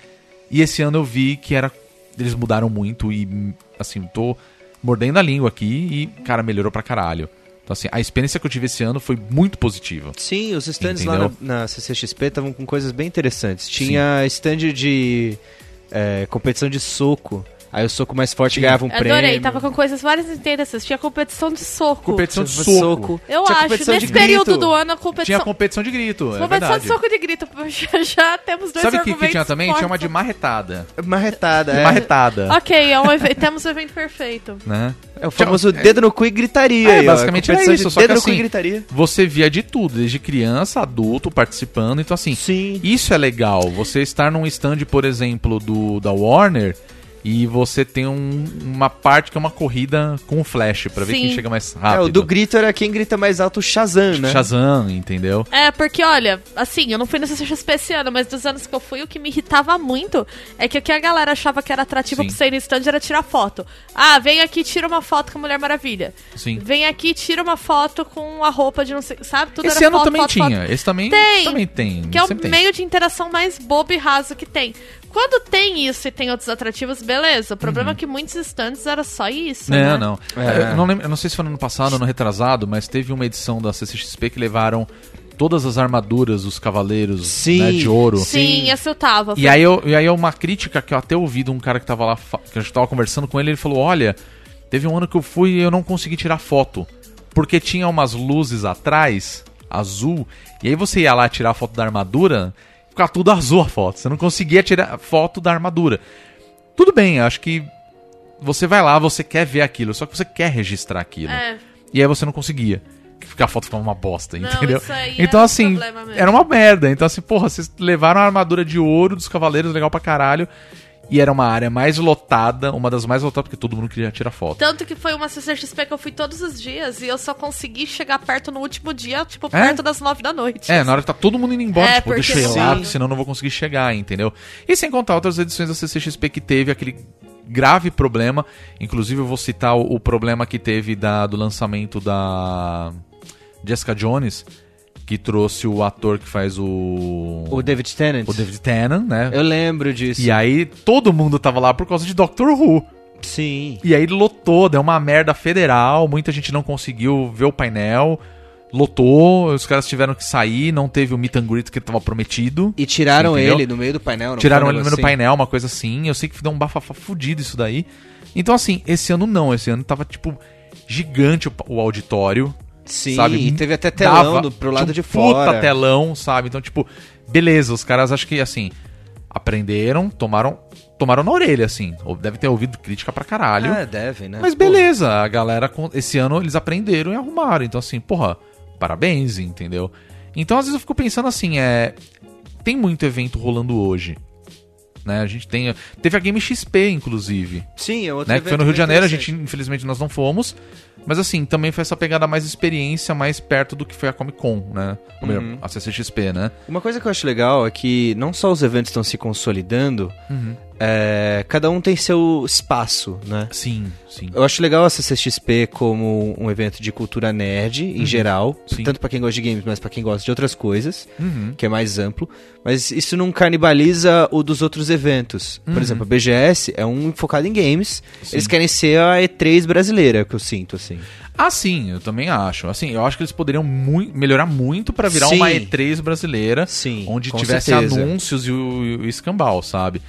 E esse ano eu vi que era. Eles mudaram muito e, assim, tô mordendo a língua aqui e, cara, melhorou pra caralho. Então, assim, a experiência que eu tive esse ano foi muito positiva. Sim, os stands lá na, na CCXP estavam com coisas bem interessantes. Tinha stand de é, competição de soco. Aí o soco mais forte ganhava um Adorei, prêmio. tava com coisas várias interessantes. Tinha competição de soco. Competição de Tinha soco. Eu Tinha acho, nesse de período grito. do ano, a competição. Tinha competição de grito, é competição verdade. de soco de grito. Já, já temos dois Sabe o que, que tinha também? Tinha uma de fortes. marretada. Marretada, é. marretada. Ok, é um eve- temos o evento perfeito. Né? É o famoso dedo no cu e gritaria. É, aí, basicamente era isso, de só que dedo no cu e assim, gritaria. você via de tudo, desde criança, adulto, participando. Então, assim, Sim. isso é legal. Você estar num stand, por exemplo, do da Warner e você tem um- uma parte que é uma corrida com flash pra ver quem chega mais É, rápido. o do grito era quem grita mais alto, o Shazam, né? Shazam, entendeu? É, porque olha, assim, eu não fui no CCXP esse ano, mas dos anos que eu fui, o que me irritava muito é que o que a galera achava que era atrativo Sim. pra você ir no stand era tirar foto. Ah, vem aqui tira uma foto com a Mulher Maravilha. Sim. Vem aqui tira uma foto com a roupa de não sei, sabe? Tudo Esse era ano foto, também foto, tinha. foto. Esse também Tem. também tem. Que é o sempre tem. meio de interação mais bobo e raso que tem. Quando tem isso e tem outros atrativos, beleza. O problema é que muitos stands era só isso. Não, né? Uhum. não. É. Eu, não lembro, eu não sei se foi no ano passado ou no retrasado, mas teve uma edição da CCXP que levaram todas as armaduras dos cavaleiros Sim. né, de ouro. Sim, essa eu tava. E aí, eu, e aí é uma crítica que eu até ouvi de um cara que tava lá, que a gente tava conversando com ele, ele falou, olha, teve um ano que eu fui e eu não consegui tirar foto, porque tinha umas luzes atrás, azul, e aí você ia lá tirar a foto da armadura, ficava tudo azul a foto, você não conseguia tirar foto da armadura. Tudo bem, acho que você vai lá, você quer ver aquilo, só que você quer registrar aquilo. É. E aí você não conseguia. Porque a foto ficava uma bosta, Não, entendeu? isso aí Então, era assim, era uma merda. Então, assim, porra, vocês levaram a armadura de ouro dos cavaleiros, legal pra caralho. E era uma área mais lotada, uma das mais lotadas, porque todo mundo queria tirar foto. Tanto que foi uma CCXP que eu fui todos os dias e eu só consegui chegar perto no último dia, tipo, É? perto das nove da noite. É, na hora que tá todo mundo indo embora, É, tipo, deixa eu ir porque lá, sim. porque senão eu não vou conseguir chegar, entendeu? E sem contar outras edições da CCXP que teve aquele grave problema. Inclusive, eu vou citar o, o problema que teve da, do lançamento da Jessica Jones, que trouxe o ator que faz o. O David Tennant. o David Tennant, né? Eu lembro disso. E aí todo mundo tava lá por causa de Doctor Who. Sim. E aí lotou, deu uma merda federal, muita gente não conseguiu ver o painel, lotou, os caras tiveram que sair, não teve o meet and greet que tava prometido. E tiraram Entendeu? ele no meio do painel, não Tiraram ele no negócio painel, uma coisa assim. Eu sei que deu um bafafá fudido isso daí. Então, assim, esse ano não. Esse ano tava, tipo, gigante o, o auditório. Sim, sabe? e teve até telão Dava- do, pro lado de um Puta fora. telão, sabe? Então, tipo, beleza, os caras acho que, assim, aprenderam, tomaram tomaram na orelha, assim. Ou Deve ter ouvido crítica pra caralho. Ah, devem, né? Mas beleza, a galera, esse ano eles aprenderam e arrumaram. Então, assim, porra, parabéns, entendeu? Então, às vezes eu fico pensando assim, é. Tem muito evento rolando hoje. Né? A gente tem. Teve a Game XP, inclusive. Sim, é outro Né? Que foi no Rio de Janeiro, a gente, infelizmente, nós não fomos. Mas assim, também foi essa pegada mais experiência, mais perto do que foi a Comic Con, né? Ou melhor, Uhum. a CCXP, né? Uma coisa que eu acho legal é que não só os eventos estão se consolidando, Uhum. É, cada um tem seu espaço, né? Sim, sim. Eu acho legal a CCXP como um evento de cultura nerd, em geral, Sim. tanto pra quem gosta de games, mas pra quem gosta de outras coisas, Uhum. que é mais amplo. Mas isso não canibaliza o dos outros eventos. Por Uhum. exemplo, a BGS é um focado em games. Sim. Eles querem ser a E3 brasileira, que eu sinto, assim. Ah, sim, eu também acho. Assim, eu acho que eles poderiam mui- melhorar muito pra virar Sim. uma E3 brasileira, Sim, onde tivesse certeza. anúncios e o, e o escambau, sabe?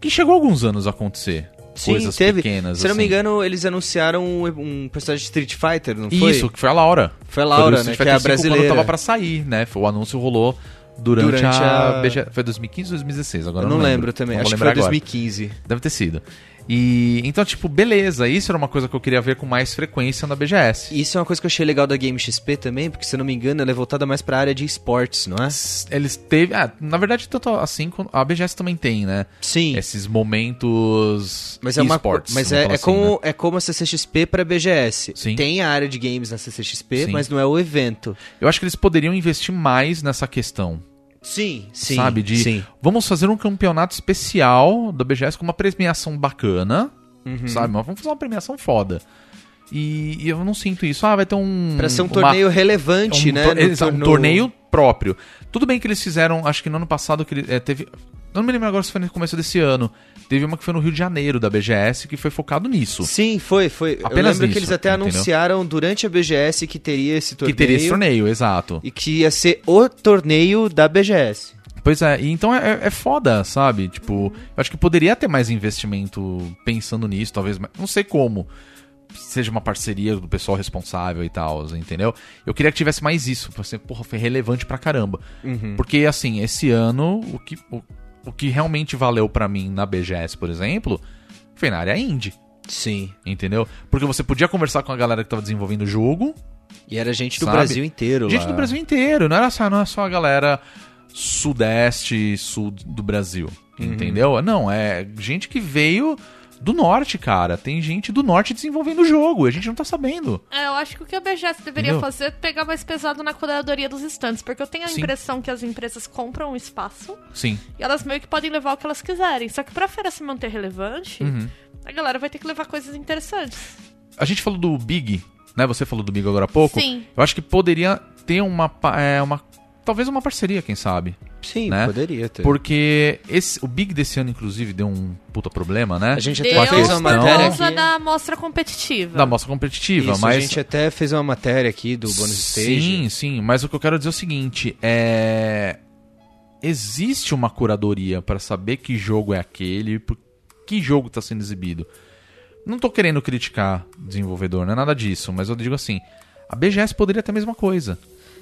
Que chegou alguns anos a acontecer. Sim, coisas teve. pequenas. Se eu não me assim. engano, eles anunciaram um, um personagem de Street Fighter, não foi? Isso, que foi a Laura. Foi a Laura, do né, que é a brasileira. Quando tava pra sair, né? Foi- O anúncio rolou durante, Durante a... a- BG... Foi 2015 ou 2016? Agora Eu não lembro também, Não acho que foi agora. 2015. Deve ter sido. E então, tipo, beleza, isso era uma coisa que eu queria ver com mais frequência na BGS. Isso é uma coisa que eu achei legal da Game XP também, porque se eu não me engano, ela é voltada mais pra área de esportes, não é? Eles teve, ah, na verdade, tanto assim, a BGS também tem, né? Sim. Esses momentos Mas é uma esportes, mas é, é assim, como né? é como a CCXP pra BGS. Sim. Tem a área de games na CCXP, Sim. mas não é o evento. Eu acho que eles poderiam investir mais nessa questão. Sim, sim. sabe? De sim. vamos fazer um campeonato especial da BGS com uma premiação bacana, Uhum. sabe? Mas vamos fazer uma premiação foda. E, e eu não sinto isso. Ah, vai ter um. Pra ser um uma- torneio relevante, um, né? tor- no eles- um torneio próprio. Tudo bem que eles fizeram, acho que no ano passado que ele, é, teve. Eu não me lembro agora se foi no começo desse ano. Teve uma que foi no Rio de Janeiro da BGS que foi focado nisso. Sim, foi, foi. eu Apenas lembro que nisso, eles até entendeu? anunciaram durante a BGS que teria esse Que torneio. teria esse torneio, exato. E que ia ser o torneio da BGS. Pois é, e então é, é foda, sabe? Tipo, eu acho que poderia ter mais investimento pensando nisso, talvez, mas não sei como. Seja uma parceria do pessoal responsável e tal, entendeu? Eu queria que tivesse mais isso, ser, porra, foi relevante pra caramba. Porque, assim, esse ano, o que, o, o que realmente valeu pra mim na BGS, por exemplo, foi na área indie, Sim. entendeu? Porque você podia conversar com a galera que tava desenvolvendo o jogo, E era gente do Sabe? Brasil inteiro Gente lá. do Brasil inteiro, não era só, não é só a galera sudeste e sul do Brasil, Uhum. entendeu? Não, é gente que veio do norte, cara. Tem gente do norte desenvolvendo o jogo, e a gente não tá sabendo. É, eu acho que o que a BGS deveria Entendeu? fazer é pegar mais pesado na curadoria dos stands, porque eu tenho a Sim. impressão que as empresas compram um espaço Sim. e elas meio que podem levar o que elas quiserem. Só que pra feira se manter relevante, Uhum. a galera vai ter que levar coisas interessantes. A gente falou do Big, né? Você falou do Big agora há pouco. Sim. Eu acho que poderia ter uma, é, uma talvez uma parceria, quem sabe. Sim, né? poderia ter. Porque esse, o Big desse ano, inclusive, deu um puta problema, né? A gente Deu até fez uma matéria causa aqui. da mostra competitiva. Da mostra competitiva, Isso, mas a gente até fez uma matéria aqui do Bonus Stage. Sim, sim, mas o que eu quero dizer é o seguinte, é existe uma curadoria para saber que jogo é aquele, por- que jogo está sendo exibido. Não tô querendo criticar desenvolvedor, não é nada disso, mas eu digo assim, a BGS poderia ter a mesma coisa.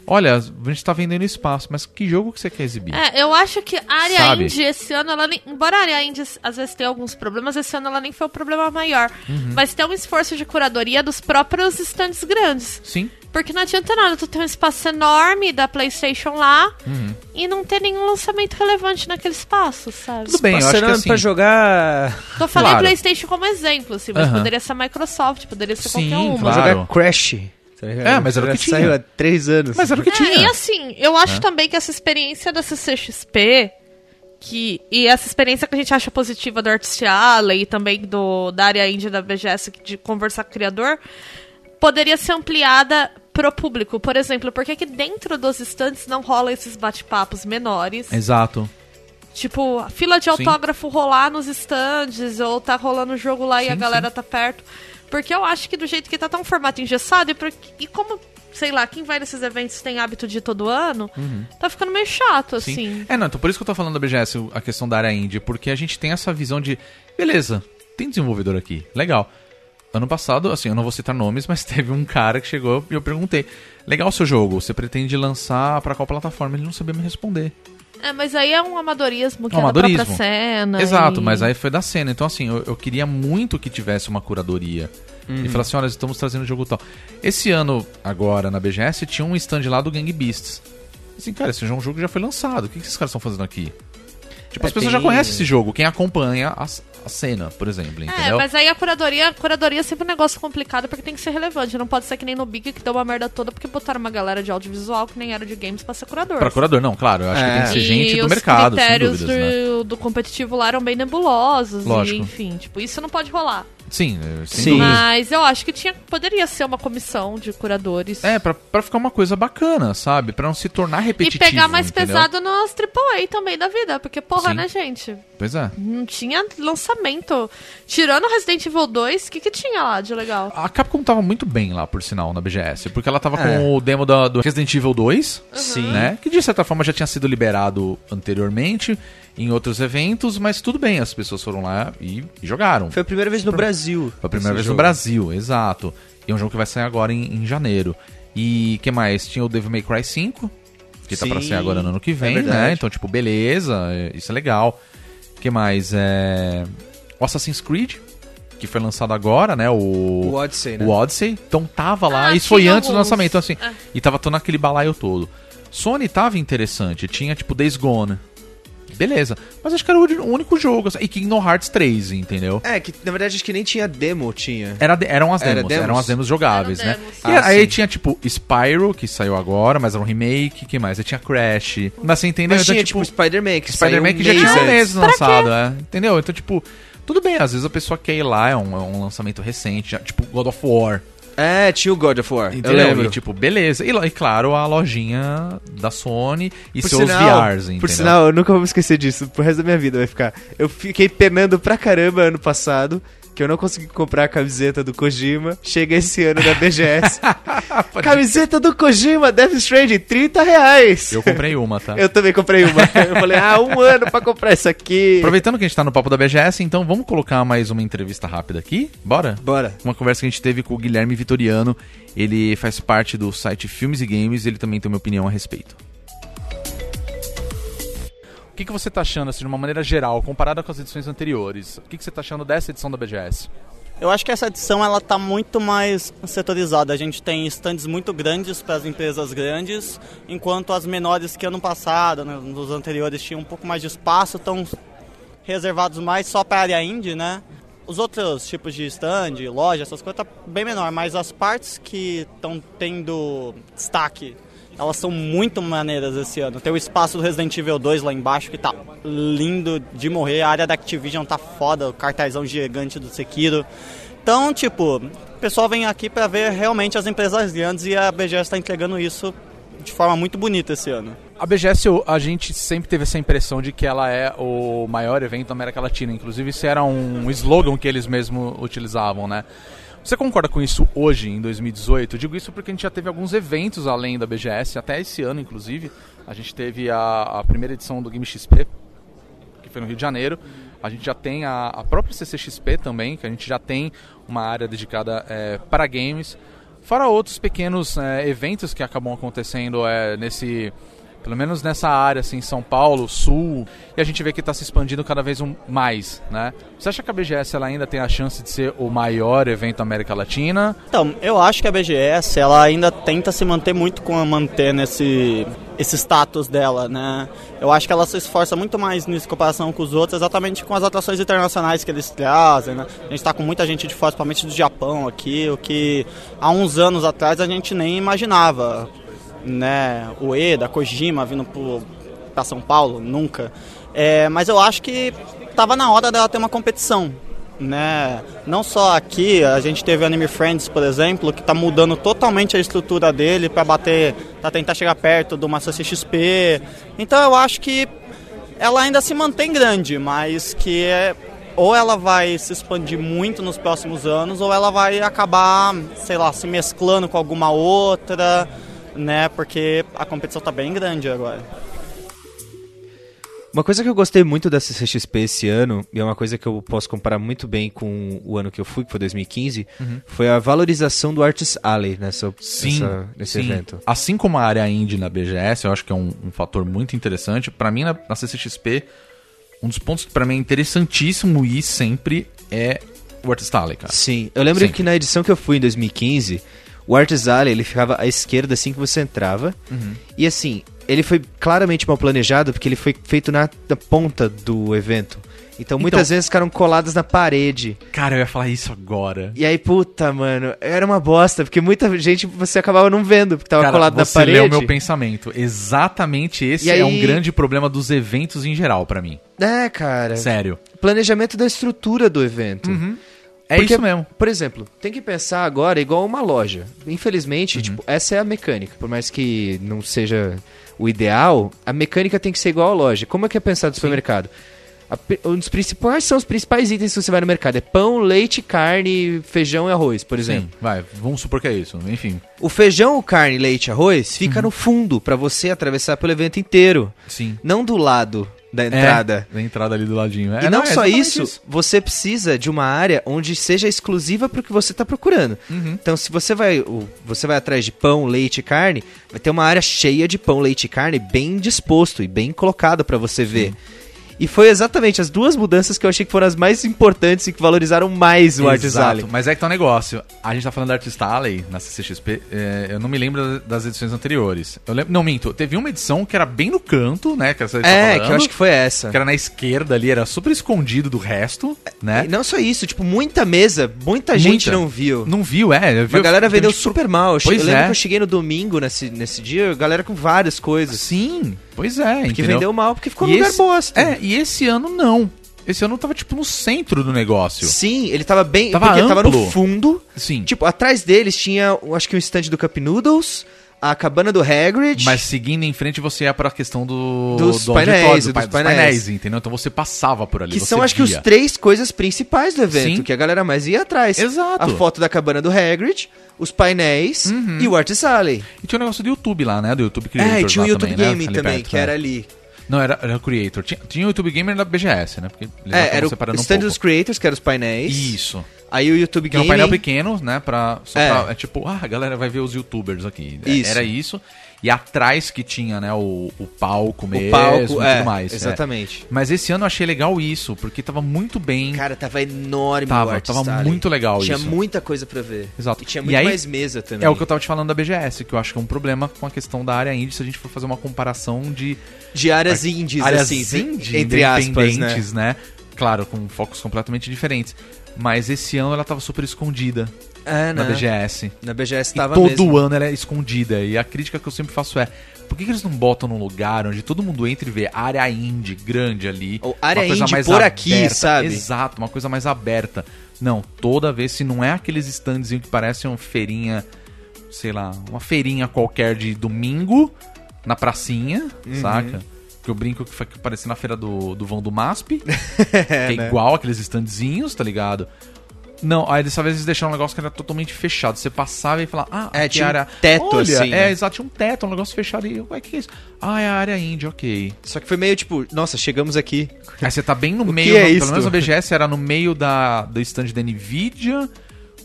Olha, a gente tá vendendo espaço, mas que jogo que você quer exibir? É, eu acho que a área Sabe? indie esse ano, ela nem, embora a área indie às vezes tenha alguns problemas, esse ano ela nem foi o problema maior. Uhum. Mas tem um esforço de curadoria dos próprios stands grandes. Sim, Porque não adianta nada tu ter um espaço enorme da PlayStation lá Uhum. e não ter nenhum lançamento relevante naquele espaço, sabe? tudo bem, eu acho que assim... pra jogar. Tô falando Claro. PlayStation como exemplo, assim, mas Aham. poderia ser a Microsoft, poderia ser Sim, qualquer uma. claro. Jogar Crash. Tá? É, mas era o que tinha. Saiu há três anos. Mas era o que É, tinha. e assim, eu acho também que essa experiência da CCXP, que, e essa experiência que a gente acha positiva do Artist Alley e também do, da área indie da BGS, de conversar com o criador, poderia ser ampliada pro público. Por exemplo, por que que dentro dos stands não rola esses bate-papos menores? Exato. Tipo, a fila de Sim. autógrafo rolar nos stands, ou tá rolando o jogo lá e a Sim, galera sim. tá perto. Porque eu acho que do jeito que tá, tá um formato engessado, e, porque- e como, sei lá, quem vai nesses eventos tem hábito de ir todo ano, tá ficando meio chato, Sim. assim. É, não, então por isso que eu tô falando da BGS, a questão da área indie, porque a gente tem essa visão de, beleza, tem desenvolvedor aqui, legal. Ano passado, assim, eu não vou citar nomes, mas teve um cara que chegou e eu perguntei, legal o seu jogo, você pretende lançar pra qual plataforma? Ele não sabia me responder. É, mas aí é um amadorismo que Um é da amadorismo. própria cena. Exato, e- mas aí foi da cena. Então, assim, eu, eu queria muito que tivesse uma curadoria. E falar assim, olha, estamos trazendo o jogo tal. Esse ano, agora, na BGS, tinha um stand lá do Gang Beasts. Assim, cara, esse jogo já foi lançado. O que, que esses caras estão fazendo aqui? Tipo, É, as pessoas tem- já conhecem esse jogo. Quem acompanha a, a cena, por exemplo, É, entendeu? mas aí a curadoria, a curadoria é sempre um negócio complicado porque tem que ser relevante. Não pode ser que nem no Big que deu uma merda toda porque botaram uma galera de audiovisual que nem era de games pra ser curador. Pra curador, não, claro. Eu acho que tem que ser E gente do os mercado, sem critérios dúvidas, né? do, do competitivo lá eram bem nebulosos. Lógico. E, enfim, tipo, isso não pode rolar. Sim, sem Sim. Mas eu acho que tinha, poderia ser uma comissão de curadores. É, pra, pra ficar uma coisa bacana, sabe? Pra não se tornar e repetitivo. pegar mais entendeu? pesado nos AAA também da vida. Porque, porra, Sim. né, gente? Pois é. Não tinha lançamento. Tirando Resident Evil 2, o que, que tinha lá de legal? A Capcom tava muito bem lá, por sinal, na BGS. Porque ela tava É. com o demo da- do Resident Evil 2, Sim. né? Que de certa forma já tinha sido liberado anteriormente em outros eventos, mas tudo bem, as pessoas foram lá e, e jogaram. Foi a primeira vez no Brasil. Foi a primeira vez no jogo. Brasil, exato. E é um jogo que vai sair agora em, em janeiro. E que mais? Tinha o Devil May Cry 5, que tá pra Sim, sair agora no ano que é vem, verdade. né? Então, tipo, beleza, é- isso é legal. que mais? É... O Assassin's Creed, que foi lançado agora, né? O, O Odyssey, né? O Odyssey. Então tava lá. Ah, isso foi antes do alguns. lançamento. Então, assim, É. e tava todo naquele balaio todo. Sony tava interessante. Tinha, tipo, Days Gone. Beleza. Mas acho que era o o único jogo. assim, E Kingdom Hearts 3, entendeu? É, que na verdade acho que nem tinha demo, tinha. Era de- eram as Era demos, demos? eram as demos jogáveis, Eram né? demos. E Ah, aí sim. tinha, tipo, Spyro, que saiu agora, mas era um remake, que mais? Aí tinha Crash. Mas você entendeu? Mas Então, tinha, tipo, Spider-Man, que saiu Spider-Man um que já tinha um mês lançado, é. Entendeu? Então, tipo, tudo bem, às vezes a pessoa quer ir lá, é um, é um lançamento recente, já, tipo God of War. É, tinha o God of War, eu Entendeu? lembro. E, tipo, beleza. E, e, claro, a lojinha da Sony e Por seus sinal, VRs, entendeu? Por sinal, eu nunca vou me esquecer disso. Pro resto da minha vida vai ficar. Eu fiquei penando pra caramba ano passado. Que eu não consegui comprar a camiseta do Kojima. Chega esse ano na BGS. camiseta do Kojima, Death Stranding, 30 reais. Eu comprei uma, tá? Eu também comprei uma. Eu falei, ah, um ano pra comprar isso aqui. Aproveitando que a gente tá no papo da BGS, então vamos colocar mais uma entrevista rápida aqui? Bora? Bora. Uma conversa que a gente teve com o Guilherme Vitoriano. Ele faz parte do site Filmes e Games ele também tem uma opinião a respeito. O que, que você tá achando, assim, de uma maneira geral, comparada com as edições anteriores? O que, que você tá achando dessa edição da BGS? Eu acho que essa edição ela tá muito mais setorizada. A gente tem stands muito grandes para as empresas grandes, enquanto as menores que ano passado, né, nos anteriores, tinham um pouco mais de espaço, estão reservados mais só para a área indie, né? Os outros tipos de stand, loja, essas coisas tá bem menor, mas as partes que estão tendo destaque, elas são muito maneiras esse ano. Tem o espaço do Resident Evil 2 lá embaixo que tá lindo de morrer, a área da Activision tá foda, o cartazão gigante do Sekiro. Então, tipo, o pessoal vem aqui para ver realmente as empresas grandes e a BGS está entregando isso de forma muito bonita esse ano. A BGS, a gente sempre teve essa impressão de que ela é o maior evento da América Latina. Inclusive, isso era um slogan que eles mesmos utilizavam, né? Você concorda com isso hoje, em 2018? Eu digo isso porque a gente já teve alguns eventos além da BGS, até esse ano, inclusive. A gente teve a, a primeira edição do Game XP, que foi no Rio de Janeiro. A gente já tem a, a própria CCXP também, que a gente já tem uma área dedicada é, para games. Fora outros pequenos é, eventos que acabam acontecendo é, nesse. Pelo menos nessa área, assim, São Paulo, Sul, e a gente vê que está se expandindo cada vez mais, né? Você acha que a BGS ela ainda tem a chance de ser o maior evento América Latina? Então, eu acho que a BGS ela ainda tenta se manter muito com a manter nesse esse status dela, né? Eu acho que ela se esforça muito mais nisso em comparação com os outros, exatamente com as atrações internacionais que eles trazem, né? A gente está com muita gente de fora, principalmente do Japão aqui, o que há uns anos atrás a gente nem imaginava, né? O Eda, Kojima vindo para São Paulo, nunca. É, mas eu acho que tava na hora dela ter uma competição, né? Não só aqui, a gente teve o Anime Friends, por exemplo, que está mudando totalmente a estrutura dele para bater, para tentar chegar perto do Master CXP. Então eu acho que ela ainda se mantém grande, mas que é, ou ela vai se expandir muito nos próximos anos, ou ela vai acabar, sei lá, se mesclando com alguma outra, né? Porque a competição tá bem grande agora. Uma coisa que eu gostei muito da CCXP esse ano, e é uma coisa que eu posso comparar muito bem com o ano que eu fui, que foi 2015, Uhum. foi a valorização do Artist Alley nessa, Sim, nessa- nesse sim. evento. Assim como a área indie na BGS, eu acho que é um, um fator muito interessante. Pra mim, na, na CCXP, um dos pontos que pra mim é interessantíssimo ir sempre é o Artist Alley, cara. Sim, eu lembro Sim. que na edição que eu fui em 2015, o Artist Alley, ele ficava à esquerda assim que você entrava, Uhum. e assim, ele foi claramente mal planejado porque ele foi feito na, na ponta do evento. Então muitas vezes ficaram coladas na parede. Cara, eu ia falar isso agora. E aí, puta, mano, era uma bosta, porque muita gente você acabava não vendo, porque tava Cara, colado na você parede. leu meu pensamento. Exatamente esse E é aí- um grande problema dos eventos em geral pra mim. É, cara. Sério. Planejamento da estrutura do evento. É Porque, isso mesmo. Por exemplo, tem que pensar agora igual uma loja. Infelizmente, Uhum. tipo, essa é a mecânica. Por mais que não seja o ideal, a mecânica tem que ser igual à loja. Como é que é pensado no supermercado? A um dos principais são os principais itens que você vai no mercado. É pão, leite, carne, feijão e arroz, por exemplo. Sim, vai, vamos supor que é isso. Enfim. O feijão, carne, leite e arroz Uhum. fica no fundo pra você atravessar pelo evento inteiro. Sim. Não do lado da entrada. É, da entrada ali do ladinho. É, E não, é só exatamente isso, você precisa de uma área onde seja exclusiva para o que você está procurando. Uhum. Então, se você vai, você vai atrás de pão, leite e carne, vai ter uma área cheia de pão, leite e carne bem disposto e bem colocado para você ver. E foi exatamente as duas mudanças que eu achei que foram as mais importantes e que valorizaram mais o Artist Exato, Alley. Mas é que tá um negócio. A gente tá falando da Artist Alley na CCXP. é, eu não me lembro das edições anteriores. Eu lembro, não, minto. Teve uma edição que era bem no canto, né? Que tá É, falando, que eu acho que foi essa. que era na esquerda ali, era super escondido do resto, né? E não só isso, tipo, muita mesa, muita gente não viu. Não viu, é. Eu vi, a galera vendeu eu- super mal. Pois eu lembro é. que eu cheguei no domingo nesse, nesse dia, a galera com várias coisas. Sim, pois é. Que entendeu? vendeu mal porque ficou E no lugar esse- bosta. É, e esse ano não. Esse ano tava tipo no centro do negócio. Sim, ele tava bem. Tava porque tava no amplo. fundo. Sim. Tipo, atrás deles tinha, acho que um stand do Cup Noodles, a cabana do Hagrid. Mas seguindo em frente, você ia pra questão do, Dos do painéis, do dos pai- dos painéis. painéis, entendeu? Então você passava por ali. que são, acho que, os via. três coisas principais do evento, Sim. que a galera mais ia atrás. Exato. A foto da cabana do Hagrid, os painéis Uhum. e o Artist Alley. E tinha um negócio do YouTube lá, né? Do YouTube Creator. É, e tinha o YouTube também, né? Gaming Ali também, perto, que é. era ali. Não, era, era o Creator. Tinha, tinha o YouTube Gamer da BGS, né? Porque eles É, era o um stand pouco. dos creators, que eram os painéis. Isso. Aí o YouTube Que é um painel pequeno, né? Pra, só É. pra- é tipo, ah, a galera vai ver os youtubers aqui. É, Isso. Era isso. E atrás que tinha, né, o, o palco mesmo o palco, e é, tudo mais. é. exatamente. Mas esse ano eu achei legal isso, porque tava muito bem. Cara, tava enorme Tava, tava Alley. muito legal Tinha isso. muita coisa pra ver. Exato. E tinha E muito aí, mais mesa também. É o que eu tava te falando da BGS, que eu acho que é um problema com a questão da área indie, se a gente for fazer uma comparação de De áreas indies, áreas assim, indie, entre aspas, né? né? Claro, com focos completamente diferentes. Mas esse ano ela tava super escondida É, na né? BGS. Na BGS E tava todo mesmo. ano ela é escondida. E a crítica que eu sempre faço é: por que, que eles não botam num lugar onde todo mundo entra e vê área indie grande ali? Ou área indie mais por aqui, sabe? Exato, uma coisa mais aberta. Não, toda vez, se não é aqueles standzinhos que parecem uma feirinha, sei lá, uma feirinha qualquer de domingo na pracinha, Uhum. saca? Que eu brinco que que parecia na feira do, do vão do MASP. que é né? igual aqueles standzinhos, tá ligado? Não, aí dessa vez eles deixaram um negócio que era totalmente fechado. Você passava e falava, ah, É, tinha um área... teto, Olha, assim, É, né? exato, tinha um teto, um negócio fechado. E, ué, que que é isso? Ah, é a área indie, ok. Só que foi meio tipo, nossa, chegamos aqui. Aí você tá bem no O meio, é no- pelo menos na BGS era no meio da, do stand da Nvidia,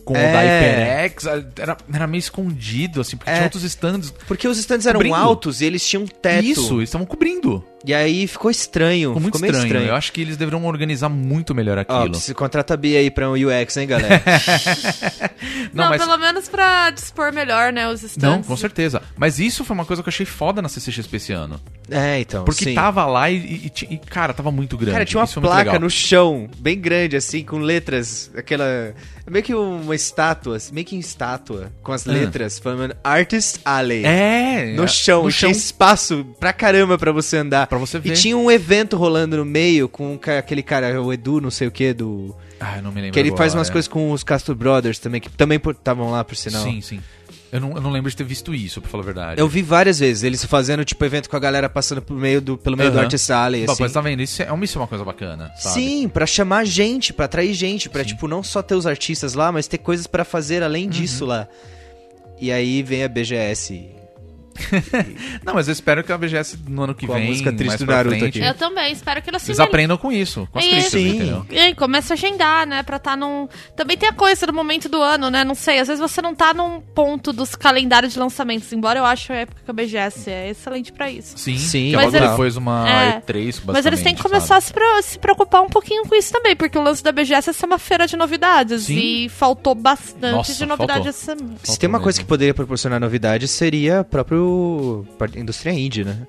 com o É. da HyperX, era, era meio escondido, assim, porque É. tinha outros stands. Porque os stands eram Cobrindo. altos e eles tinham teto. Isso, eles estavam cobrindo. E aí ficou estranho. Ficou muito ficou meio estranho. estranho. Eu acho que eles deveriam organizar muito melhor Ó, aquilo. se contrata a Bia aí pra um UX, hein, galera? Não, Não, mas- pelo menos pra dispor melhor, né, os stands. Não, com certeza. Mas isso foi uma coisa que eu achei foda na CCXP esse ano. é, então. Porque sim. tava lá e, e- e- cara, tava muito grande. Cara, tinha uma Isso muito placa no chão, bem grande, assim, com letras, aquela. Meio que uma estátua, assim, meio que em estátua, com as Ah. letras, falando Artist Alley. É, No chão, no e tinha chão. espaço pra caramba pra você andar. Pra você ver. E tinha um evento rolando no meio com aquele cara, o Edu, não sei o que, do. Ah, eu não me lembro. Que ele faz agora, umas é. coisas com os Castro Brothers também, que também estavam lá, por sinal. Sim, sim. Eu não, eu não lembro de ter visto isso, pra falar a verdade. Eu vi várias vezes, eles fazendo, tipo, evento com a galera passando por meio do, pelo meio do Aham. Artist Alley, assim. Mas tá vendo? Isso é, uma- isso é uma coisa bacana, sabe? Sim, pra chamar gente, pra atrair gente, pra Sim. tipo não só ter os artistas lá, mas ter coisas pra fazer além Uhum. disso lá. E aí vem a BGS. Não, mas eu espero que a BGS no ano que Com a vem, música triste mais do Naruto frente, aqui. Eu também, espero que eles se eles aprendam com isso, com as E- críticas, Sim. entendeu? E aí, começa a agendar, né? Pra tá num. Também tem a coisa do momento do ano, né? Não sei, às vezes você não tá num ponto dos calendários de lançamentos, embora eu acho a época que a BGS é excelente pra isso. Sim, Sim, é mas logo eles- depois uma É. E3, basicamente. Mas eles têm que sabe? começar a se, preocupar um pouquinho com isso também, porque o lance da BGS é ser uma feira de novidades. Sim. E faltou bastante Nossa, de novidade faltou. essa semana. Se tem uma mesmo. coisa que poderia proporcionar novidade, seria a própria indústria indie, né?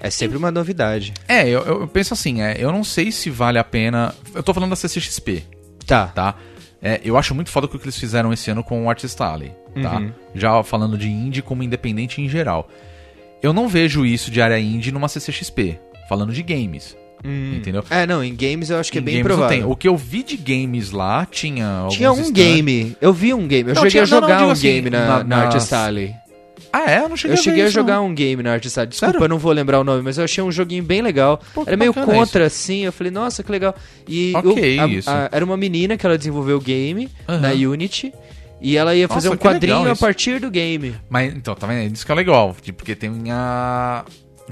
É sempre uma novidade. É, eu, eu penso assim, é, eu não sei se vale a pena... Eu tô falando da CCXP, Tá. tá? É, eu acho muito foda o que eles fizeram esse ano com o Artist Alley, tá? Uhum. Já falando de indie como independente em geral. Eu não vejo isso de área indie numa CCXP, falando de games, entendeu? É, não, em games eu acho que é Em bem games não provável. tem. O que eu vi de games lá tinha Tinha um stands- game. Eu vi um game. Eu Não, cheguei tinha- a não, não, jogar digo um assim, game na, na- na Artist Alley. Ah, é? Eu não cheguei Eu a cheguei a isso, jogar não. um game na Artist Alley. Desculpa, Sério? eu não vou lembrar o nome, mas eu achei um joguinho bem legal. Pô, era meio contra, assim. Eu falei, nossa, que legal. E Ok, eu- a- isso. a- era uma menina que ela desenvolveu o game Aham. na Unity. E ela ia fazer Nossa, um quadrinho a isso. partir do game. Mas, então, tá vendo? Isso que é legal, tipo, porque tem a...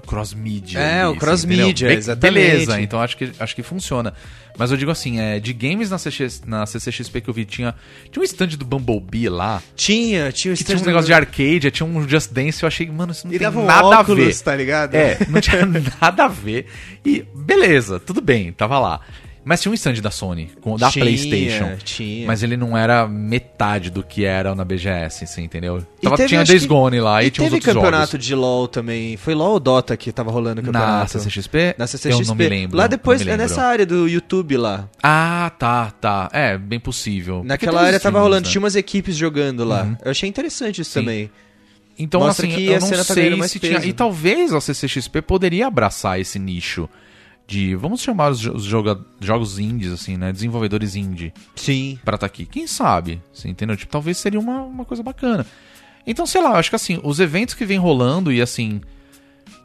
cross-mídia. É, o ali, cross-mídia, entendeu? Be- exatamente. Beleza, então acho que, acho que funciona. Mas eu digo assim, é, de games na, CX, na CCXP que eu vi, tinha, tinha um stand do Bumblebee lá, Tinha, tinha o que tinha uns stand negócios de do- arcade, tinha um Just Dance, eu achei, mano, isso não E tem um nada óculos, a ver. tá ligado? É, não tinha nada a ver. E beleza, tudo bem, tava lá. Mas tinha um stand da Sony, com, da Tinha, PlayStation. tinha. Mas ele não era metade do que era na BGS, assim, entendeu? Tava, teve, tinha Days Gone lá e, e tinha teve outros campeonato jogos. de LoL também. Foi LoL ou Dota que tava rolando o Na campeonato? CCXP? Na CCXP. Eu não me lembro. Lá depois, é nessa área do YouTube lá. Ah, tá, tá. É, bem possível. Naquela os área tava rolando, né? tinha umas equipes jogando lá. Uhum. Eu achei interessante isso Sim. também. Então, Mostra assim, que eu a não cena tá sei mais se tinha... peso. E talvez a CCXP poderia abraçar esse nicho de... Vamos chamar os, jo- os joga- jogos indies, assim, né? Desenvolvedores indie. Sim. Pra estar aqui. Quem sabe? Você entendeu? Tipo, talvez seria uma, uma coisa bacana. Então, sei lá, eu acho que assim, os eventos que vem rolando e assim...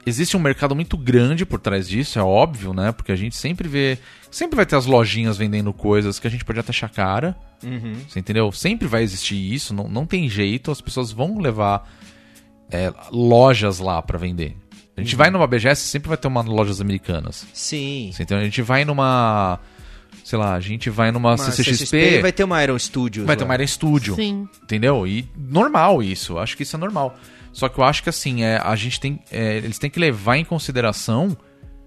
Existe um mercado muito grande por trás disso, é óbvio, né? Porque a gente sempre vê... Sempre vai ter as lojinhas vendendo coisas que a gente pode até achar cara. Uhum. Você entendeu? Sempre vai existir isso, não, não tem jeito, as pessoas vão levar é, lojas lá pra vender. A gente vai numa BGS, sempre vai ter uma lojas americanas. Sim. Entendeu? A gente vai numa. Sei lá, a gente vai numa Uma CCXP. vai ter uma Iron Studios. vai ter lá. uma Iron Studio. Sim. Entendeu? E normal isso, acho que isso é normal. Só que eu acho que assim, é, a gente tem. é, eles têm que levar em consideração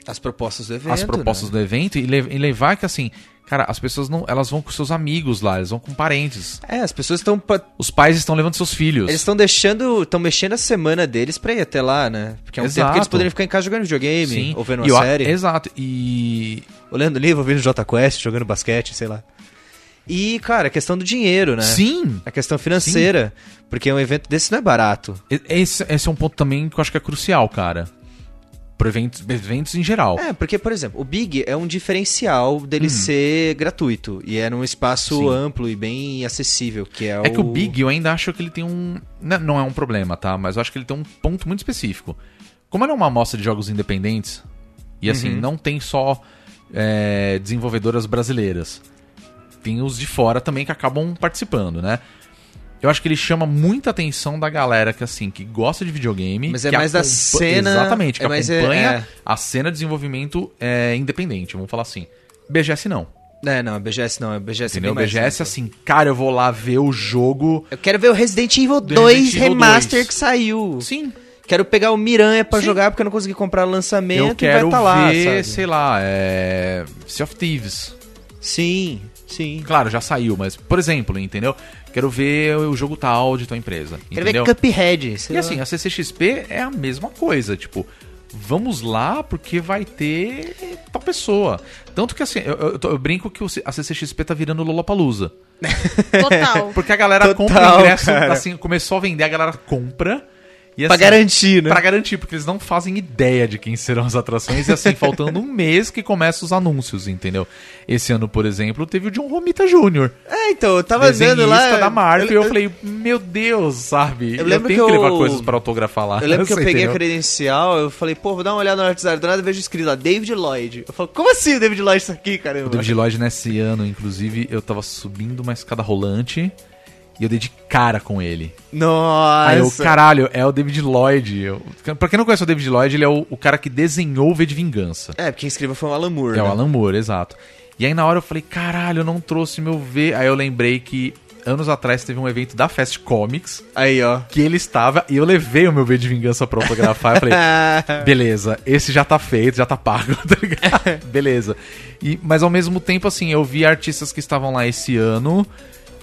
As propostas do evento. as propostas do evento e, le- e levar que assim, cara, as pessoas não. Elas vão com seus amigos lá, eles vão com parentes. É, as pessoas estão. Os pais estão levando seus filhos. Eles estão deixando. estão mexendo a semana deles pra ir até lá, né? Porque é um tempo Exato. que eles poderiam ficar em casa jogando videogame, Sim. ou vendo uma eu- série. Exato. E. Olhando livro, ouvindo Jota Quest, jogando basquete, sei lá. E, cara, a questão do dinheiro, né? Sim! A questão financeira. Porque um evento desse não é barato. Esse, esse é um ponto também que eu acho que é crucial, cara. Por eventos, eventos em geral. É, porque, por exemplo, o Big é um diferencial dele ser gratuito. E é num espaço Hum. Sim. amplo e bem acessível, que é, É que o Big eu ainda acho que ele tem um. Não não é um problema, tá? Mas eu acho que ele tem um ponto muito específico. Como ele é uma amostra de jogos independentes, e assim, Uhum. não tem só é, desenvolvedoras brasileiras. Tem os de fora também que acabam participando, né? Eu acho que ele chama muita atenção da galera que, assim, que gosta de videogame. Mas é mais da cena- Exatamente, que é mais, é, acompanha é. a cena de desenvolvimento é, independente, vamos falar assim. BGS não. É, não, BGS não, a BGS é Entendeu? mais BGS, amplo. assim, cara, eu vou lá ver o jogo. Eu quero ver o Resident Evil Do 2 Resident Evil Remaster 2. que saiu. Sim. Quero pegar o Miranha pra Sim. jogar porque eu não consegui comprar o lançamento Eu e vai quero estar lá, ver, sabe? sei lá, é... Sea of Thieves. Sim, sim. Claro, já saiu, mas, por exemplo, entendeu? Quero ver o jogo tal de tua empresa. Quero entendeu? ver Cuphead. E lá. assim, a CCXP é a mesma coisa, tipo, vamos lá porque vai ter tal pessoa. Tanto que assim, eu, eu eu brinco que a CCXP tá virando Lollapalooza. Total. Porque a galera Total, compra o ingresso, cara. assim, começou a vender, a galera compra. E, Pra assim, garantir, né? Pra garantir, porque eles não fazem ideia de quem serão as atrações. E assim, faltando um mês que começa os anúncios, entendeu? Esse ano, por exemplo, teve o John Romita Jr. É, então, eu tava vendo lá... da Marvel. E eu, eu- falei, meu Deus, sabe? Eu lembro tenho que que, levar eu- coisas pra autografar lá. Eu lembro que eu peguei a entendeu? credencial, eu falei, pô, vou dar uma olhada no WhatsApp, do nada eu vejo escrito lá, David Lloyd. Eu falo, como assim o David Lloyd tá aqui, caramba? O David Lloyd nesse ano, inclusive, eu tava subindo uma escada rolante e eu dei de cara com ele. Nossa! Aí eu, caralho, é o David Lloyd. Eu, pra quem não conhece o David Lloyd, ele é o, o cara que desenhou o V de Vingança. É, porque quem escreveu foi o Alan Moore, É o né? Alan Moore, exato. E aí na hora eu falei, caralho, eu não trouxe meu V. Aí eu lembrei que anos atrás teve um evento da Fast Comics Aí, ó. que ele estava e eu levei o meu V de Vingança pra autografar. Eu falei, beleza, esse já tá feito, já tá pago, tá ligado? beleza. E, mas ao mesmo tempo, assim, eu vi artistas que estavam lá esse ano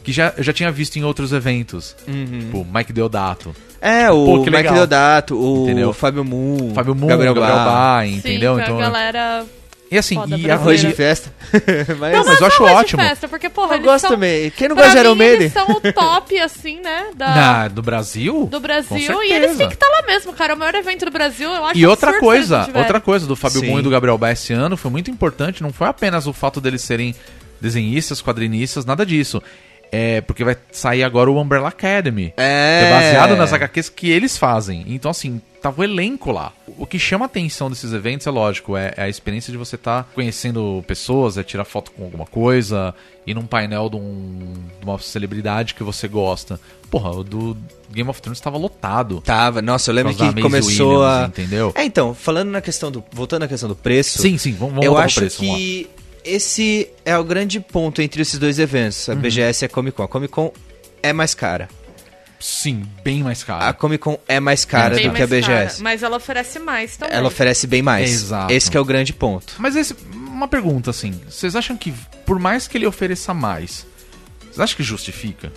que já, eu já tinha visto em outros eventos. Tipo, Mike Deodato. É, Pô, o que Mike legal. Deodato, o Entendeu? Fábio Moon, Fábio Moon, Gabriel, Gabriel, Sim, entendeu? foi Então, a galera... e assim, foda e a Arroz de festa. Mas Não, mas eu acho arroz de ótimo. festa, porque, porra, eu eles gosto são, também. Quem não gosta de Iron Maiden? eles são o top, assim, né, da, Na, do Brasil? do Brasil. Com E eles têm que estar lá mesmo, cara. É o maior evento do Brasil, eu acho E outra coisa, outra coisa do Fábio Sim. Moon e do Gabriel Bá esse ano foi muito importante, não foi apenas o fato deles serem desenhistas, quadrinistas, nada disso. É porque vai sair agora o Umbrella Academy. É. que é baseado nas HQs que eles fazem. Então, assim, tava o elenco lá. O que chama a atenção desses eventos é lógico, é, é a experiência de você estar conhecendo pessoas, é tirar foto com alguma coisa, ir num painel de, um- de uma celebridade que você gosta. Porra, o do Game of Thrones estava lotado. Tava, nossa, eu lembro que começou Williams, a. entendeu? É, então, falando na questão do. Voltando à questão do preço. Sim, sim, vamos, vamos eu acho preço, que esse é o grande ponto entre esses dois eventos, a Uhum. BGS e a Comic Con. A Comic Con é mais cara. Sim, bem mais caro. A Comic Con é mais cara Bem do que a mais BGS. cara, mas ela oferece mais também. Ela oferece bem mais. Exato. Esse que é o grande ponto. Mas esse, uma pergunta assim, vocês acham que por mais que ele ofereça mais, vocês acham que justifica?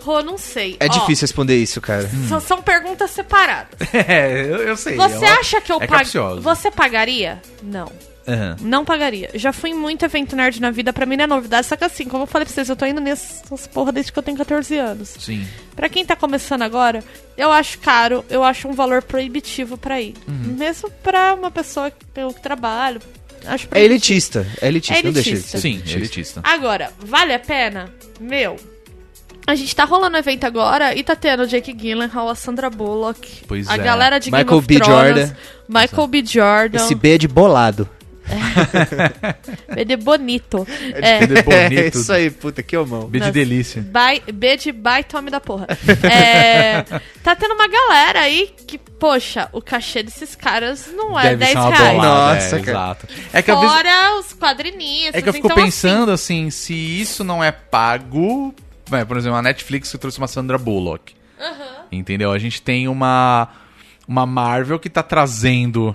Rô, não sei. É Ó, difícil responder isso, cara. São, são perguntas separadas. É, eu, eu sei. Você é uma- acha que eu é pag... Você pagaria? Não. Aham. Não pagaria. Já fui em muito evento nerd na vida, pra mim não é novidade, só que assim, como eu falei pra vocês, eu tô indo nessas porra desde que eu tenho 14 anos. Sim. Pra quem tá começando agora, eu acho caro, eu acho um valor proibitivo pra ir. Uhum. Mesmo pra uma pessoa que eu trabalho. Acho É elitista. É elitista, É não deixa de elitista. ser Sim, elitista. Agora, vale a pena? Meu. A gente tá rolando evento agora e tá tendo o Jake Gyllenhaal, a Sandra Bullock, Pois a é. galera de Game Michael of B. Thrones, Jordan. Michael B. Jordan, Esse B é de bolado. B de bonito. É de bonito. É isso aí, puta, que homão. B de Nossa. delícia. By, B de tome da porra. É, tá tendo uma galera aí que, poxa, o cachê desses caras não é Deve 10 ser uma reais. bolada, Nossa, é, cara. exato. É que às vezes Fora os quadrinistas. É que eu fico então, pensando assim, se isso não é pago. vai, por exemplo, a Netflix que trouxe uma Sandra Bullock. Entendeu? A gente tem uma. Uma Marvel que tá trazendo.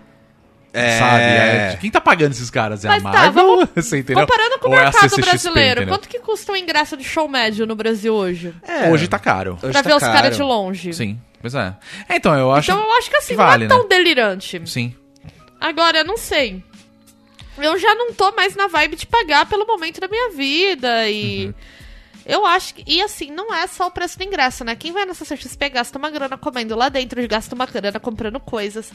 É. Sabe? É, quem tá pagando esses caras? É Mas a tá, Marvel? vamos- Você entendeu? Comparando com o Ou é mercado CCXP, brasileiro, entendeu? quanto que custa um ingresso de show médio no Brasil hoje? É, Hoje tá caro. hoje pra tá ver os caro. caras de longe. Sim, pois é. É, Então, eu acho. Então eu acho que assim, que vale, não é tão né? delirante. Sim. Agora, eu não sei. Eu já não tô mais na vibe de pagar pelo momento da minha vida e. Uhum. Eu acho que. E assim, não é só o preço do ingresso, né? Quem vai na CCXP gasta uma grana comendo lá dentro, gasta uma grana comprando coisas.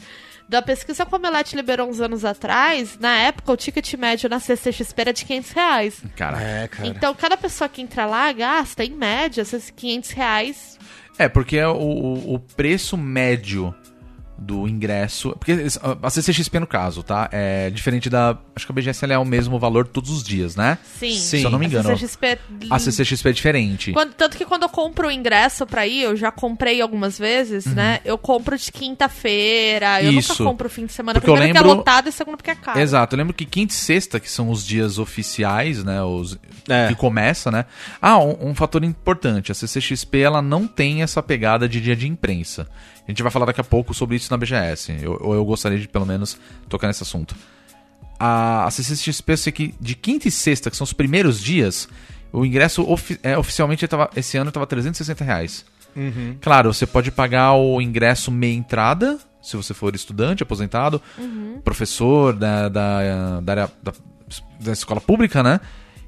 Da pesquisa que a Omelete liberou uns anos atrás, na época o ticket médio na CCXP era de 500 reais. Caraca. É, cara. Então, cada pessoa que entra lá gasta, em média, esses 500 reais. É, porque é o, o, o preço médio do ingresso. Porque a CCXP, no caso, tá? É diferente da. Acho que a BGS ela é o mesmo valor todos os dias, né? Sim. Sim. Se eu não me engano. A CCXP... A CCXP é diferente. Quando- tanto que quando eu compro o ingresso pra ir, eu já comprei algumas vezes, né? Eu compro de quinta-feira, eu Uhum. Isso. nunca compro fim de semana. Porque eu Primeiro que é lembro- lotado e segundo porque é caro. Exato, eu lembro que quinta e sexta, que são os dias oficiais, né? Os É. que começa, né? Ah, um, um fator importante, a CCXP ela não tem essa pegada de dia de imprensa. A gente vai falar daqui a pouco sobre isso na BGS. Eu, ou eu gostaria de pelo menos tocar nesse assunto. A, a CCXP eu sei que de quinta e sexta, que são os primeiros dias, o ingresso ofi- é, oficialmente tava, esse ano estava 360 reais. Uhum. Claro, você pode pagar o ingresso meia entrada, se você for estudante, aposentado, professor da, da, da, área- da- da escola pública, né?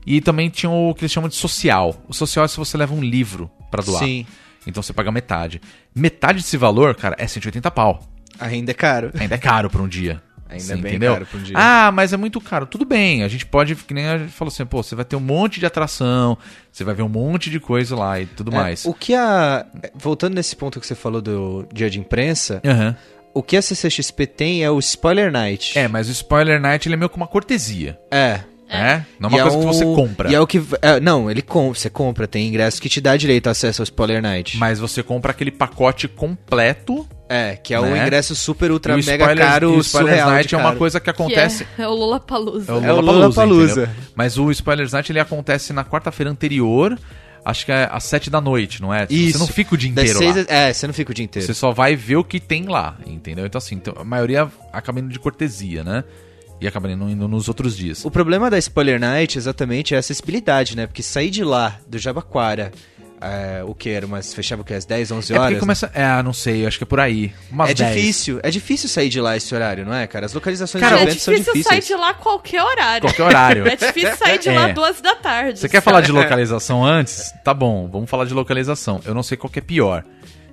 E também tinha o que eles chamam de social. O social é se você leva um livro pra doar. Sim. Então você paga metade. Metade desse valor, cara, é 180 pau. Ainda é caro. Ainda é caro pra um dia. Ainda Você é bem entendeu? caro pra um dia. Ah, mas é muito caro. Tudo bem, a gente pode, que nem a gente falou assim, pô, você vai ter um monte de atração, você vai ver um monte de coisa lá e tudo É, mais. O que a. Voltando nesse ponto que você falou do dia de imprensa, Aham. o que a CCXP tem é o Spoiler Night. É, mas o Spoiler Night ele é meio que uma cortesia, É. né? Não é E uma coisa um- que você compra. E é o que. é, não, ele com, você compra, tem ingresso que te dá direito a acesso ao Spoiler Night. Mas você compra aquele pacote completo. É, que é o Né? ingresso super ultra e o mega Spoilers- caro, e o Spoilers surreal Night é uma coisa que Que acontece. é, é o Lollapalooza. É o É o Lollapalooza, entendeu? Mas o Spoilers Night ele acontece na quarta-feira anterior, acho que é às sete da noite, não é? Isso. Você não fica o dia inteiro seis lá. É, você não fica o dia inteiro. Você só vai ver o que tem lá, entendeu? Então assim, então, a maioria acaba indo de cortesia, né? E acaba indo, indo nos outros dias. O problema da Spoiler Night exatamente é a acessibilidade, né? Porque sair de lá, do Jabaquara, é, o que era? Mas fechava o que? Às 10, 11 É horas? porque começa. É, não sei, acho que é por aí. Umas É 10. difícil, é difícil sair de lá esse horário, não é, cara? As localizações Cara, de é eventos são difícil sair difíceis. de lá a qualquer horário. Qualquer horário. É difícil sair de lá É. duas da tarde. Você quer falar de localização antes? Tá bom, vamos falar de localização. Eu não sei qual que é pior.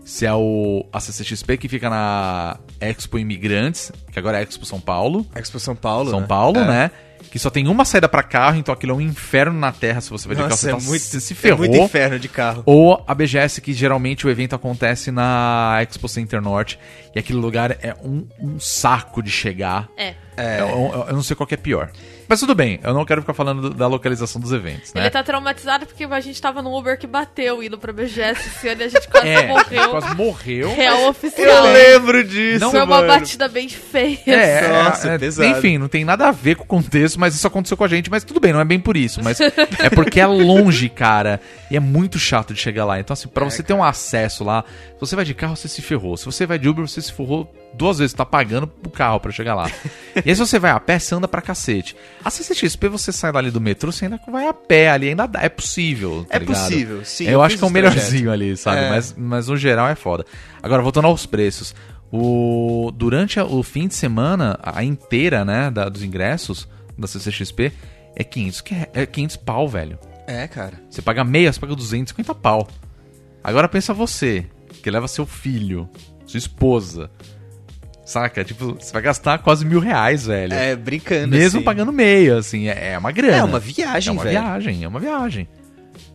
Se é o a CCXP que fica na Expo Imigrantes, que agora é Expo São Paulo. Expo São Paulo, São né? Paulo, É. né? que só tem uma saída pra carro, então aquilo é um inferno na terra se você vai de carro, Nossa, você é tá- muito, você se é ferrou. muito inferno de carro. Ou a BGS, que geralmente o evento acontece na Expo Center Norte, e aquele lugar é um, um saco de chegar. É. Eu, eu- eu não sei qual que é pior. Mas tudo bem, eu não quero ficar falando do- da localização dos eventos, né? Ele tá traumatizado porque a gente tava no Uber que bateu indo pra BGS esse ano e a gente quase É, morreu. quase morreu. Real mas- oficial. Eu lembro disso, Não, Foi uma mano. batida bem feia. É, Nossa, é, é, pesado. enfim, não tem nada a ver com o contexto, mas isso aconteceu com a gente, mas tudo bem, não é bem por isso, mas é porque é longe, cara, e é muito chato de chegar lá. Então, assim, pra você ter um acesso lá, se você vai de carro, você se ferrou. Se você vai de Uber, você se ferrou duas vezes, tá pagando o carro pra chegar lá. e aí, se você vai a pé, você anda pra cacete. A CCXP, você sai dali do metrô, você ainda vai a pé ali, ainda dá, é possível. tá É ligado? possível, sim, Eu, eu acho que é o trajeto. melhorzinho ali, sabe? É. Mas, mas no geral é foda. Agora, voltando aos preços. O, durante o fim de semana, a inteira, né, da- dos ingressos da CCXP, é 500, que é, é 500 pau, velho. É, cara. Você paga meia, você paga 250 pau. Agora pensa você, que leva seu filho, sua esposa. Saca? Tipo, você vai gastar quase mil reais, velho. É, brincando Mesmo assim. pagando meia, assim, é, é uma grana. É uma viagem, É uma velho. viagem, é uma viagem.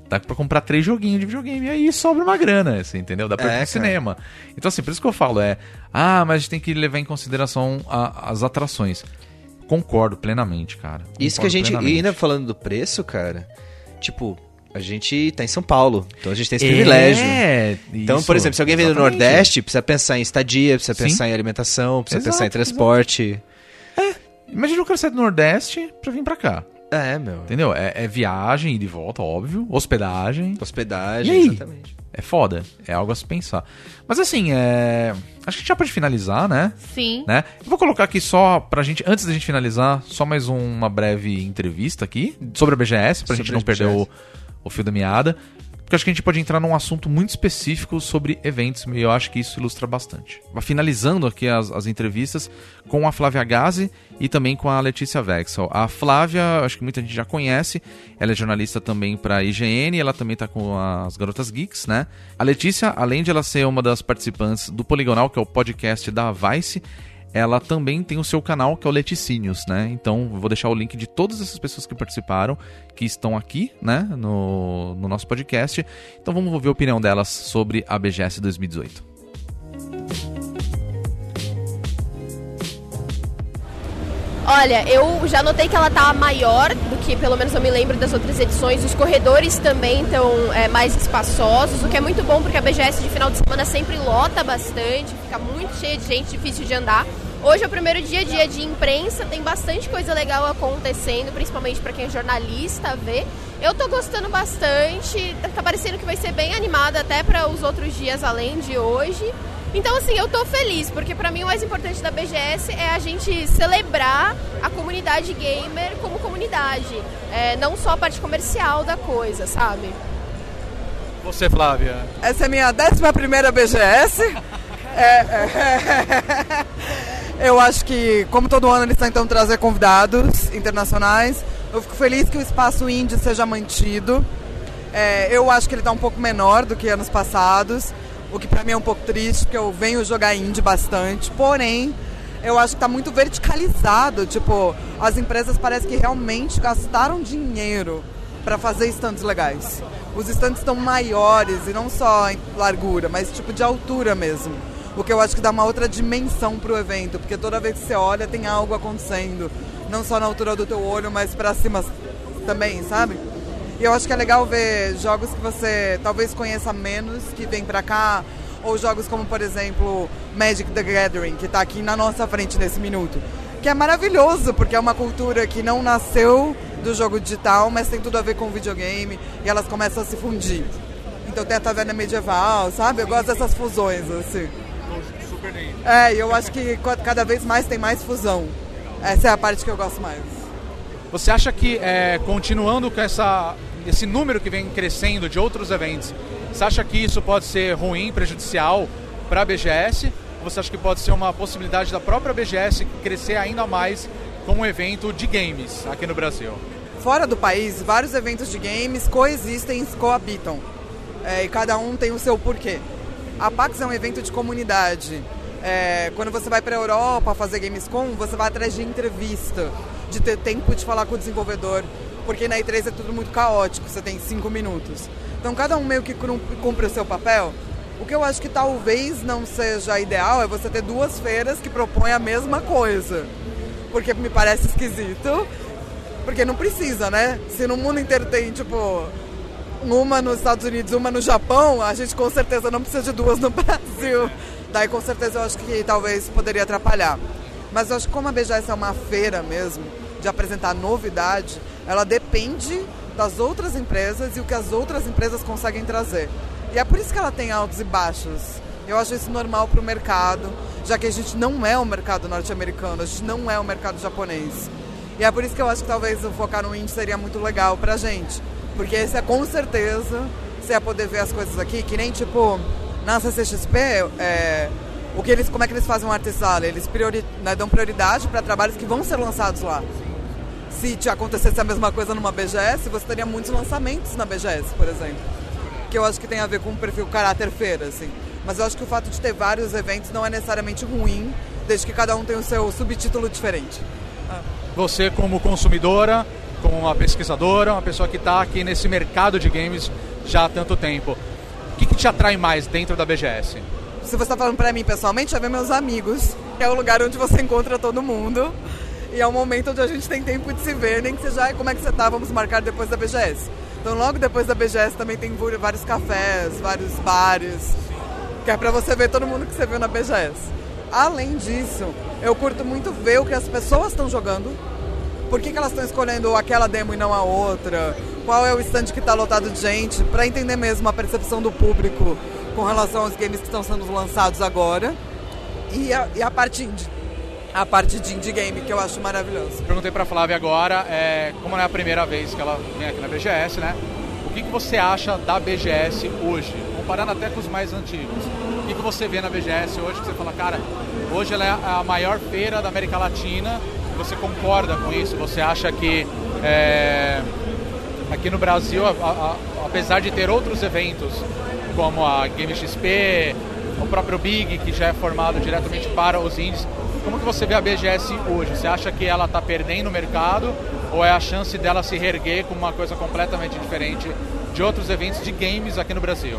Dá pra comprar três joguinhos de videogame e aí sobra uma grana, assim, entendeu? Dá pra ir É, pro cara. cinema. Então, assim, por isso que eu falo, é... Ah, mas a gente tem que levar em consideração a- as atrações. Concordo plenamente, cara. Isso que a Concordo gente. E ainda falando do preço, cara, tipo, a gente tá em São Paulo, então a gente tem esse privilégio. É, Então, isso, por exemplo, se alguém vem do. Nordeste, precisa pensar em estadia, precisa Sim. pensar em alimentação, precisa Exato, pensar em transporte. Imagina o cara sair do Nordeste pra vir pra cá. É, meu. Entendeu? É, é viagem, ida e volta, óbvio. Hospedagem. Hospedagem, E aí? exatamente. É foda. É algo a se pensar. Mas assim, é... Acho que já pode finalizar, né? Sim. né? Eu vou colocar aqui só pra gente, antes da gente finalizar, só mais uma breve entrevista aqui sobre a BGS, pra Sobre gente a não perder o. o fio da meada. Porque acho que a gente pode entrar num assunto muito específico sobre eventos e eu acho que isso ilustra bastante. Finalizando aqui as, as entrevistas com a Flávia Gazi e também com a Letícia Vexel. A Flávia, acho que muita gente já conhece, ela é jornalista também para IGN, ela também tá com as Garotas Geeks, né? A Letícia, além de ela ser uma das participantes do Poligonal, que é o podcast da Vice, ela também tem o seu canal, que é o Leticínios, né? Então, vou deixar o link de todas essas pessoas que participaram, que estão aqui, né, no, no nosso podcast. Então, vamos ouvir a opinião delas sobre a BGS 2018. Olha, eu já notei que ela tá maior do que pelo menos eu me lembro das outras edições. Os corredores também estão é, mais espaçosos, o que é muito bom porque a BGS de final de semana sempre lota bastante, fica muito cheia de gente, difícil de andar. Hoje é o primeiro dia, dia de imprensa, tem bastante coisa legal acontecendo, principalmente para quem é jornalista ver. Eu tô gostando bastante, tá parecendo que vai ser bem animada até para os outros dias além de hoje. Então, assim, eu tô feliz, porque pra mim o mais importante da BGS é a gente celebrar a comunidade gamer como comunidade, é, não só a parte comercial da coisa, sabe? Você, Flávia. Essa é a minha 11 primeira BGS. É, é, eu acho que, como todo ano, eles tentam trazer convidados internacionais. Eu fico feliz que o espaço indie seja mantido. É, eu acho que ele está um pouco menor do que anos passados, o que para mim é um pouco triste, porque eu venho jogar indie bastante. Porém, eu acho que está muito verticalizado. Tipo, as empresas parecem que realmente gastaram dinheiro para fazer stands legais. Os stands estão maiores e não só em largura, mas tipo de altura mesmo. O que eu acho que dá uma outra dimensão pro evento, porque toda vez que você olha tem algo acontecendo, não só na altura do teu olho, mas para cima também, sabe? E eu acho que é legal ver jogos que você talvez conheça menos, que vem pra cá, ou jogos como, por exemplo, Magic the Gathering, que tá aqui na nossa frente nesse minuto. Que é maravilhoso, porque é uma cultura que não nasceu do jogo digital, mas tem tudo a ver com videogame, e elas começam a se fundir. Então tem a taverna medieval, sabe? Eu gosto dessas fusões, assim. Super É, e eu acho que ca- cada vez mais tem mais fusão. Essa é a parte que eu gosto mais. Você acha que, é, continuando com essa, esse número que vem crescendo de outros eventos, você acha que isso pode ser ruim, prejudicial para a BGS? Ou você acha que pode ser uma possibilidade da própria BGS crescer ainda mais como um evento de games aqui no Brasil? Fora do país, vários eventos de games coexistem e coabitam. É, e cada um tem o seu porquê. A PAX é um evento de comunidade. É, quando você vai para a Europa fazer Gamescom, você vai atrás de entrevista. de ter tempo de falar com o desenvolvedor, porque na E3 é tudo muito caótico, você tem cinco minutos. Então cada um meio que cumpre o seu papel. O que eu acho que talvez não seja ideal é você ter duas feiras que propõem a mesma coisa. Porque me parece esquisito. Porque não precisa, né? Se no mundo inteiro tem, tipo, uma nos Estados Unidos, uma no Japão, a gente com certeza não precisa de duas no Brasil. Daí com certeza eu acho que talvez poderia atrapalhar. Mas eu acho que como a BGS é uma feira mesmo, de apresentar novidade, ela depende das outras empresas e o que as outras empresas conseguem trazer. E é por isso que ela tem altos e baixos. Eu acho isso normal para o mercado, já que a gente não é o mercado norte-americano, a gente não é o mercado japonês. E é por isso que eu acho que talvez focar no indie seria muito legal pra gente. Porque esse é com certeza, você ia poder ver as coisas aqui, que nem tipo, na CCXP, é, o que eles, como é que eles fazem um artesalo? Eles priori, né, dão prioridade para trabalhos que vão ser lançados lá. Se te acontecesse a mesma coisa numa BGS, você teria muitos lançamentos na BGS, por exemplo. Que eu acho que tem a ver com o perfil caráter feira, assim. Mas eu acho que o fato de ter vários eventos não é necessariamente ruim, desde que cada um tenha o seu subtítulo diferente. Ah. Você como consumidora, como uma pesquisadora, uma pessoa que está aqui nesse mercado de games já há tanto tempo, o que, que te atrai mais dentro da BGS? Se você está falando para mim pessoalmente, é ver meus amigos, é o lugar onde você encontra todo mundo. E é o momento onde a gente tem tempo de se ver, nem que seja como é que você tá, vamos marcar depois da BGS. Então logo depois da BGS também tem vários cafés, vários bares, que é para você ver todo mundo que você viu na BGS. Além disso, eu curto muito ver o que as pessoas estão jogando, por que, que elas estão escolhendo aquela demo e não a outra, qual é o stand que está lotado de gente, para entender mesmo a percepção do público com relação aos games que estão sendo lançados agora. E a, e a parte indie. A parte de indie game, que eu acho maravilhoso. Perguntei pra Flávia agora, é, como não é a primeira vez que ela vem aqui na BGS, né? O que, que você acha da BGS hoje? Comparando até com os mais antigos. O que, que você vê na BGS hoje que você fala, cara, hoje ela é a maior feira da América Latina você concorda com isso? Você acha que é, aqui no Brasil, a, a, apesar de ter outros eventos, como a Game XP, o próprio Big, que já é formado diretamente para os indies, como que você vê a BGS hoje? Você acha que ela está perdendo o mercado ou é a chance dela se reerguer com uma coisa completamente diferente de outros eventos de games aqui no Brasil?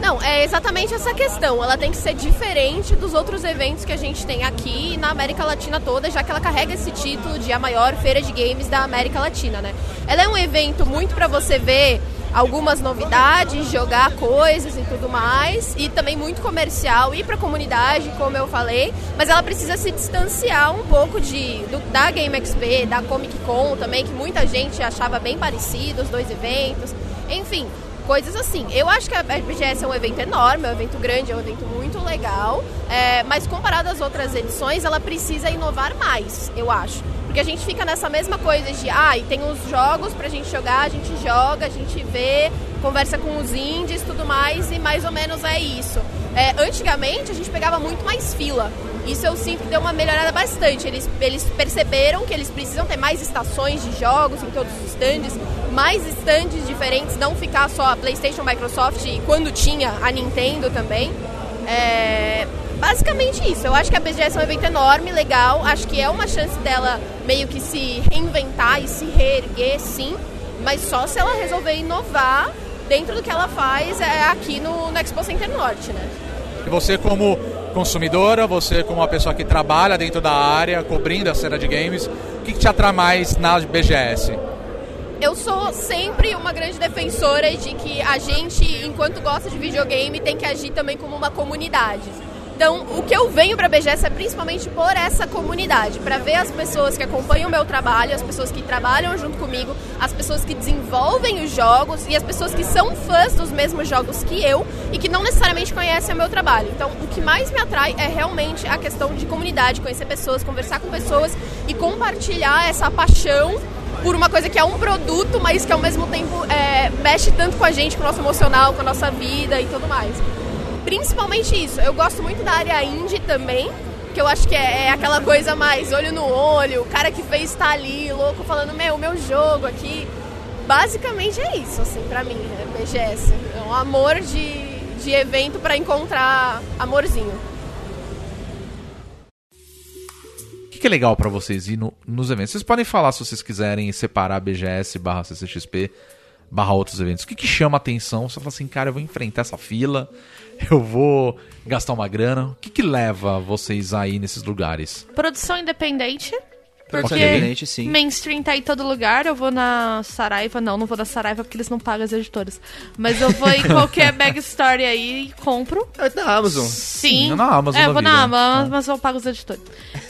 Não, é exatamente essa questão. Ela tem que ser diferente dos outros eventos que a gente tem aqui na América Latina toda, já que ela carrega esse título de a maior feira de games da América Latina, né? Ela é um evento muito para você ver algumas novidades, jogar coisas e tudo mais, e também muito comercial e para a comunidade, como eu falei, mas ela precisa se distanciar um pouco de do, da Game XP, da Comic Con também, que muita gente achava bem parecido os dois eventos. Enfim, coisas assim. Eu acho que a BGS é um evento enorme, é um evento grande, é um evento muito legal, é, mas comparado às outras edições, ela precisa inovar mais, eu acho. Porque a gente fica nessa mesma coisa de, ah, e tem os jogos pra gente jogar, a gente joga, a gente vê, conversa com os indies tudo mais, e mais ou menos é isso. É, antigamente a gente pegava muito mais fila. Isso eu sinto que deu uma melhorada bastante. Eles, eles perceberam que eles precisam ter mais estações de jogos em todos os stands, mais stands diferentes, não ficar só a PlayStation, Microsoft e quando tinha a Nintendo também. É, basicamente isso. Eu acho que a BGS é um evento enorme, legal. Acho que é uma chance dela meio que se reinventar e se reerguer, sim. Mas só se ela resolver inovar dentro do que ela faz é aqui no, no Expo Center Norte, né? E você como consumidora, você como uma pessoa que trabalha dentro da área, cobrindo a cena de games, o que, que te atrai mais na BGS? Eu sou sempre uma grande defensora de que a gente, enquanto gosta de videogame, tem que agir também como uma comunidade. Então, o que eu venho para a BGS é principalmente por essa comunidade, para ver as pessoas que acompanham o meu trabalho, as pessoas que trabalham junto comigo, as pessoas que desenvolvem os jogos e as pessoas que são fãs dos mesmos jogos que eu e que não necessariamente conhecem o meu trabalho. Então, o que mais me atrai é realmente a questão de comunidade, conhecer pessoas, conversar com pessoas e compartilhar essa paixão por uma coisa que é um produto, mas que ao mesmo tempo é, mexe tanto com a gente, com o nosso emocional, com a nossa vida e tudo mais principalmente isso. Eu gosto muito da área indie também, que eu acho que é, é, aquela coisa mais olho no olho, o cara que fez tá ali, louco, falando, meu, meu jogo aqui. Basicamente é isso, assim, pra mim, né? BGS. É um amor de, de evento para encontrar amorzinho. Que, que é legal pra vocês ir no- nos eventos? Vocês podem falar se vocês quiserem separar BGS barra CCXP barra outros eventos. O que, que chama atenção? Você fala assim, cara, eu vou enfrentar essa fila, eu vou gastar uma grana. O que, que leva vocês aí nesses lugares? Produção independente. Porque independente, sim. mainstream tá em todo lugar. Eu vou na Saraiva. Não, não vou na Saraiva porque eles não pagam as editoras. Mas eu vou em qualquer bag story aí e compro. É da Amazon. Sim. Sim, na Amazon É, eu vou vida. na Amazon, mas eu pago os editores.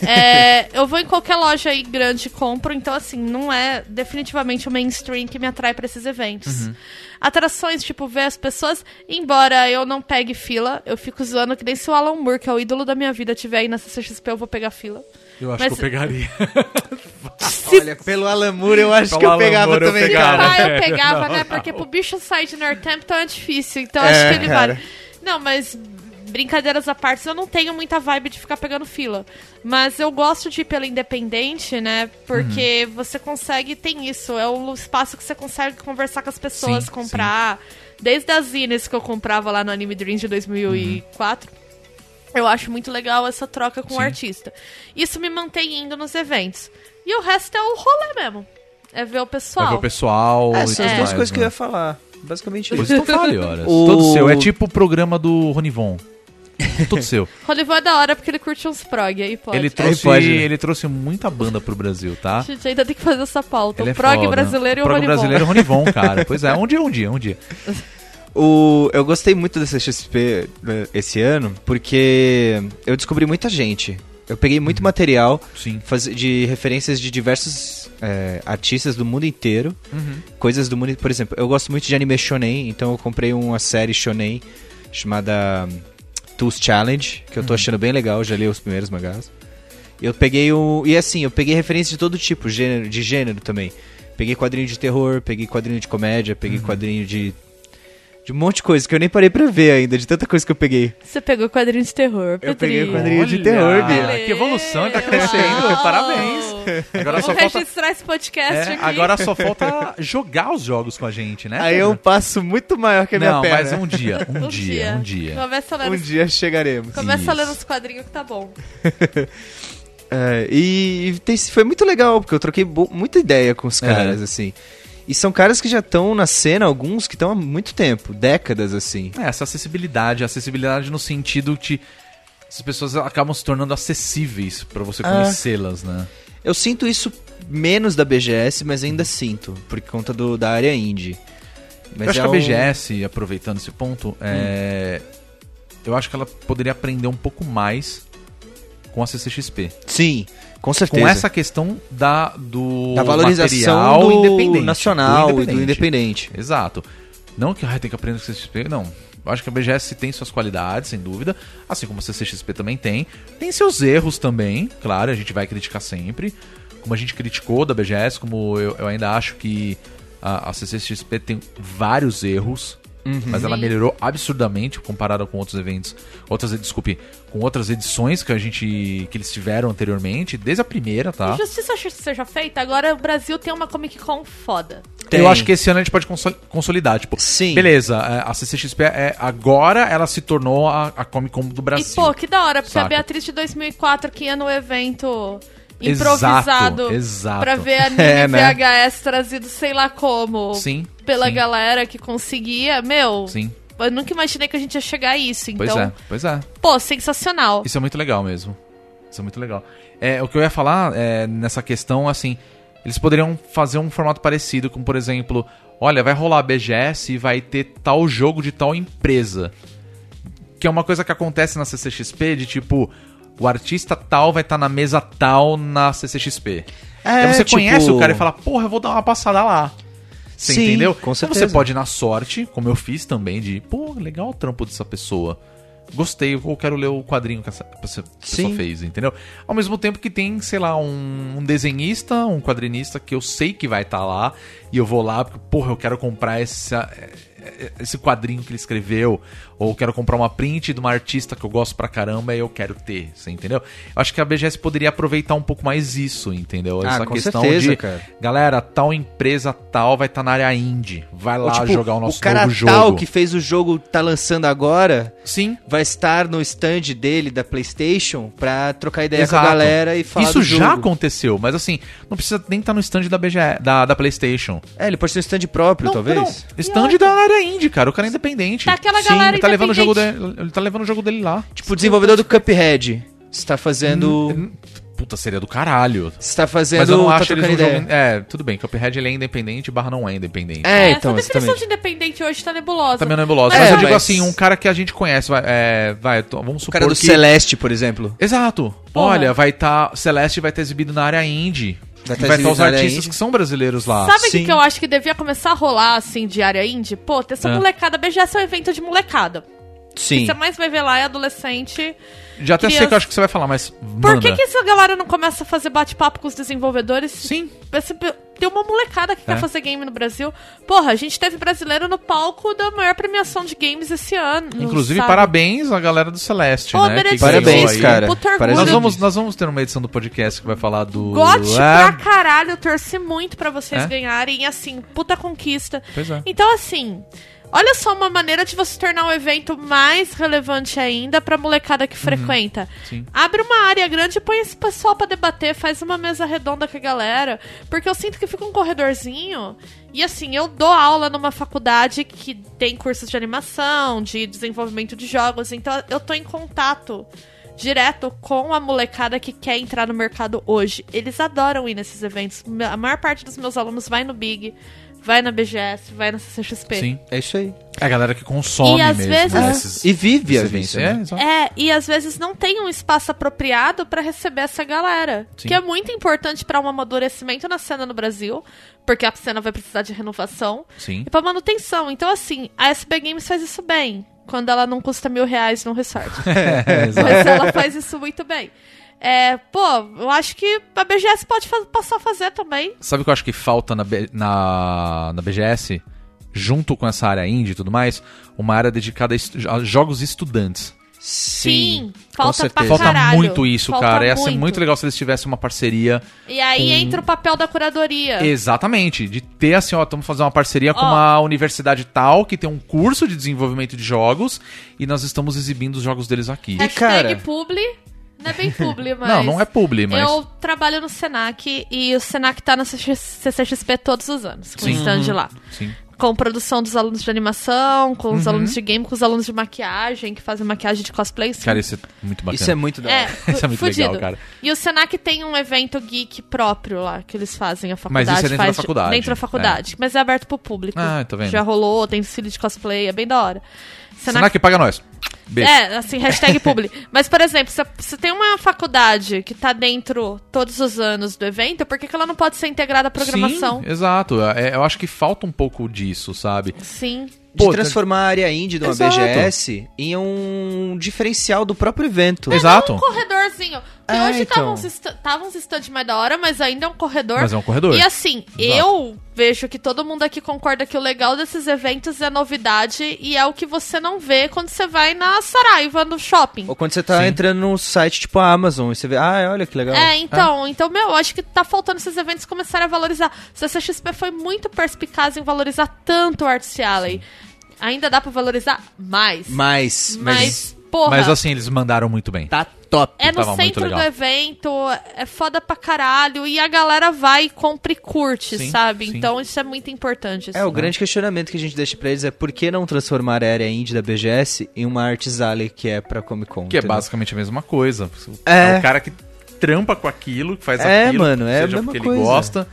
É, eu vou em qualquer loja aí grande e compro, então assim, não é definitivamente o mainstream que me atrai pra esses eventos. Uhum. Atrações, tipo, ver as pessoas, embora eu não pegue fila, eu fico zoando que nem se o Alan Moore, que é o ídolo da minha vida, tiver aí na CCXP, eu vou pegar fila. Eu acho Mas- que eu pegaria. Olha, pelo Alamur eu acho Pelo que eu pegava eu também, pegava. cara. Ah, eu pegava, Não, né? Porque pro bicho sair de Northampton é difícil, então É, acho que ele cara. vale. Não, mas brincadeiras à parte, eu não tenho muita vibe de ficar pegando fila. Mas eu gosto de ir pela independente, né? Porque Uhum. você consegue, tem isso, é um espaço que você consegue conversar com as pessoas, Sim, comprar. Desde as zines que eu comprava lá no Anime Dreams de 2004. Eu acho muito legal essa troca com o Sim. artista. Isso me mantém indo nos eventos. E o resto é o rolê mesmo. É ver o pessoal. Vai ver o pessoal. É, são as duas coisas que eu né? ia falar. Basicamente isso. então fale, horas. O- Todo seu. É tipo o programa do Ronivon. Tudo seu. Rolivão é da hora porque ele curte uns prog, aí pode. Ele trouxe, pode. ele trouxe muita banda pro Brasil, tá? A gente ainda tem que fazer essa pauta. Ele é o prog foda. brasileiro e o prog Rolivão. brasileiro e o Ronivon, cara. Pois é, um dia, um dia, um dia. O, eu gostei muito dessa XP né, esse ano, porque eu descobri muita gente. Eu peguei muito material Sim. faz- de referências de diversos é, artistas do mundo inteiro. Coisas do mundo... Por exemplo, eu gosto muito de anime shonen, então eu comprei uma série shonen chamada Tools Challenge, que eu tô achando bem legal, já li os primeiros mangás. Eu peguei o... E assim, eu peguei referência de todo tipo, gênero, de gênero também. Peguei quadrinho de terror, peguei quadrinho de comédia, peguei quadrinho de... De um monte de coisa que eu nem parei pra ver ainda, de tanta coisa que eu peguei. Você pegou quadrinho de terror, Eu peguei o quadrinho de Olha, terror, Bia. Que evolução, ele tá Uau. crescendo. Parabéns. Agora só Vamos falta, registrar esse podcast é, aqui. agora só falta jogar os jogos com a gente, né? Aí é um passo muito maior que a minha Não, perna. mas um dia, um, Um dia, um dia. Começa a ler, Um os... dia chegaremos. Começa a ler Isso. os quadrinhos que tá bom. É, e tem- foi muito legal, porque eu troquei muita ideia com os É. caras, assim. E são caras que já estão na cena, alguns que estão há muito tempo, décadas, assim. É, essa acessibilidade, acessibilidade no sentido de as pessoas acabam se tornando acessíveis pra você Ah. conhecê-las, né? Eu sinto isso menos da BGS, mas ainda sinto, por conta do, da área indie. Mas eu acho é que a um- BGS, aproveitando esse ponto, é... eu acho que ela poderia aprender um pouco mais com a CCXP. Sim, com certeza. Com essa questão da, do da valorização do independente, nacional do e do independente. Exato. Não que ai, tem que aprender com a CCXP, não. Acho que a BGS tem suas qualidades, sem dúvida, assim como a CCXP também tem. Tem seus erros também, claro, a gente vai criticar sempre. Como a gente criticou da BGS, como eu, eu ainda acho que a, a CCXP tem vários erros, mas ela melhorou absurdamente comparada com outros eventos, outras, desculpe, com outras edições que a gente que eles tiveram anteriormente, desde a primeira, tá? Justiça seja feita, agora o Brasil tem uma Comic Con foda. Tem. Eu acho que esse ano a gente pode consol- consolidar, tipo, Sim. beleza, é, a CCXP é, agora ela se tornou a, a Comic Con do Brasil. E pô, que da hora, porque Saca. a Beatriz de 2004 que ia no evento improvisado exato. pra ver anime É, né? VHS trazido sei lá como Sim, pela sim. galera que conseguia. Meu, Sim, eu nunca imaginei que a gente ia chegar a isso. Então, pois é, pois é. pô, sensacional. Isso é muito legal mesmo. Isso é muito legal. É, o que eu ia falar é, nessa questão, assim, eles poderiam fazer um formato parecido, como por exemplo, olha, vai rolar a BGS e vai ter tal jogo de tal empresa. Que é uma coisa que acontece na CCXP, de tipo, o artista tal vai estar na mesa tal na CCXP. É, Aí você tipo- conhece o cara e fala, porra, eu vou dar uma passada lá. Você Sim, entendeu? com Então certeza. você pode ir na sorte, como eu fiz também, de, pô, legal o trampo dessa pessoa. Gostei, eu quero ler o quadrinho que essa pessoa Sim. fez, entendeu? Ao mesmo tempo que tem, sei lá, um, um desenhista, um quadrinista que eu sei que vai estar lá, e eu vou lá porque, porra, eu quero comprar essa, esse quadrinho que ele escreveu, ou quero comprar uma print de uma artista que eu gosto pra caramba e eu quero ter, você entendeu? Eu acho que a BGS poderia aproveitar um pouco mais isso, entendeu? Ah, Essa com questão certeza, de, cara. galera, tal empresa tal vai estar na área indie, vai lá Ou, tipo, jogar o nosso o cara novo jogo. tal que fez o jogo tá lançando agora, sim, vai estar no stand dele da PlayStation pra trocar ideia Exato. com a galera e falar Isso do já jogo. aconteceu, mas assim, não precisa nem estar no stand da BGE, da, da PlayStation. É, ele pode ter um stand próprio, Não, talvez. não. Stand da área indie, cara. O cara é independente. Tá aquela Sim, galera tá levando o jogo dele, ele tá levando o jogo dele lá. Tipo, o desenvolvedor do Cuphead está fazendo. Puta, seria do caralho. Está fazendo. Mas eu não tá acho eles um jogo. É, tudo bem. Cuphead ele é independente barra não é independente. É, Essa então, definição exatamente. de independente hoje tá nebulosa. Também é nebulosa. Mas Mas, é, eu digo mas- assim, um cara que a gente conhece, vai, é, vai vamos O supor cara do que... Celeste, por exemplo. Exato. Porra. Olha, vai estar... Celeste vai estar exibido na área indie. Vai Vai estar os artistas indie. que são brasileiros lá. Sabe o que, que eu acho que devia começar a rolar, assim, de área indie? Pô, ter essa É. molecada. BGS é um evento de molecada. O que Sim. você mais vai ver lá é adolescente. Já até sei que eu acho que você vai falar, mas Por manda. que, que essa galera não começa a fazer bate-papo com os desenvolvedores? Sim. Esse- Tem uma molecada que É. quer fazer game no Brasil. Porra, a gente teve brasileiro no palco da maior premiação de games esse ano. Inclusive, sabe? parabéns à galera do Celeste, Pô, né? Parabéns, cara. Puta orgulho. Parabéns. Nós vamos, nós vamos ter uma edição do podcast que vai falar do... Gote É, pra caralho, eu torci muito pra vocês É? ganharem, e assim, puta conquista. Pois é. Então, assim, olha só uma maneira de você tornar o evento mais relevante ainda pra molecada que frequenta. Uhum. sim. Abre uma área grande e põe esse pessoal pra debater, faz uma mesa redonda com a galera, porque eu sinto que fica um corredorzinho. E assim, eu dou aula numa faculdade que tem cursos de animação, de desenvolvimento de jogos, então eu tô em contato direto com a molecada que quer entrar no mercado hoje. Eles adoram ir nesses eventos. A maior parte dos meus alunos vai no Big, vai na BGS, vai na CCXP. Sim. É isso aí. É a galera que consome E às mesmo. vezes- né, esses- E vive a evento. É, né? exato. É, e às vezes não tem um espaço apropriado pra receber essa galera. Sim. Que é muito importante pra um amadurecimento na cena no Brasil, porque a cena vai precisar de renovação Sim. e pra manutenção. Então, assim, a SB Games faz isso bem, quando ela não custa mil reais no resort. É. Mas ela faz isso muito bem. É, pô, eu acho que a BGS pode fa- passar a fazer também. Sabe o que eu acho que falta na, B- na, na BGS? Junto com essa área indie e tudo mais, uma área dedicada a, estu- a jogos estudantes. Sim, com falta pra. Falta caralho. muito isso, Falta cara. Ia ser muito. legal se eles tivessem uma parceria. E aí com- entra o papel da curadoria. Exatamente. De ter assim, ó, estamos fazendo uma parceria com uma universidade tal que tem um curso de desenvolvimento de jogos e nós estamos exibindo os jogos deles aqui. Hashtag cara- publi. Não é bem publi, mas... Não, não é publi, mas. Eu trabalho no Senac e o Senac tá na CCXP todos os anos, com Sim. o stand lá. Sim. Com produção dos alunos de animação, com os Uhum. alunos de game, com os alunos de maquiagem, que fazem maquiagem de cosplay. sim. Cara, isso é muito bacana. Isso é muito da É. Isso é muito fudido. legal, cara. E o Senac tem um evento geek próprio lá, que eles fazem a Mas faculdade. isso é dentro da faculdade, Dentro da faculdade, mas é aberto pro público. Ah, tô vendo. Já rolou, tem desfile de cosplay, é bem da hora. Senac paga nós. Beijo. É, assim, hashtag publi. Mas, por exemplo, se, se tem uma faculdade que tá dentro todos os anos do evento, por que, que ela não pode ser integrada à programação? Sim, exato. É, eu acho que falta um pouco disso, sabe? Sim. De Pô, transformar a área indie de uma Exato. BGS em um diferencial do próprio evento. Exato. Um corredorzinho. Que Ah, hoje então. estavam tava uns stands mais da hora, mas ainda é um corredor. Mas é um corredor. E assim, Exato. eu vejo que todo mundo aqui concorda que o legal desses eventos é novidade e é o que você não vê quando você vai na Saraiva, no shopping. Ou quando você tá Sim. entrando num site tipo a Amazon e você vê, ah, olha que legal. É, então, então, meu, eu acho que tá faltando esses eventos começarem a valorizar. O CCXP foi muito perspicaz em valorizar tanto o Arts Alley. Ainda dá pra valorizar mais. Mas, Mas, mas porra, Mas assim, eles mandaram muito bem. tá top. é no centro do evento, é foda pra caralho, e a galera vai, compra e curte, Sim, sabe? sim. Então isso é muito importante. É, assim. o grande questionamento que a gente deixa pra eles é por que não transformar a área indie da BGS em uma Alley que é pra Comic Con? Que é entendeu? basicamente a mesma coisa. É. É o cara que trampa com aquilo, que faz É, aquilo, mano, é a seja mesma porque coisa. ele gosta,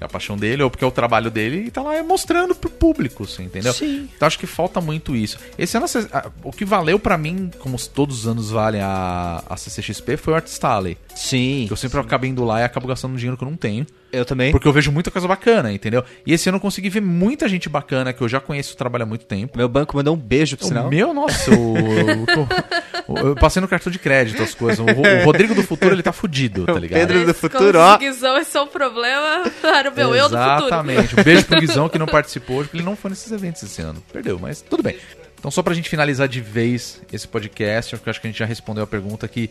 é a paixão dele, ou porque é o trabalho dele, e tá lá mostrando pro público, assim, entendeu? Sim. Então acho que falta muito isso. Esse ano, o que valeu pra mim, como todos os anos valem a, a CCXP, foi o Artist Alley. Sim. Eu sempre acabo indo lá e acabo gastando dinheiro que eu não tenho. Eu também. Porque eu vejo muita coisa bacana, entendeu? E esse ano eu consegui ver muita gente bacana que eu já conheço e trabalha há muito tempo. Meu banco mandou um beijo pro O sinal. meu, nossa, eu, eu, tô- eu passei no cartão de crédito as coisas. O, o Rodrigo do futuro, ele tá fudido, tá ligado? Pedro do futuro, ó. Esse é o problema. Era o meu eu do futuro. Exatamente. Um beijo pro Guizão que não participou hoje, porque ele não foi nesses eventos esse ano. Perdeu, mas tudo bem. Então, só pra gente finalizar de vez esse podcast, eu acho que a gente já respondeu a pergunta que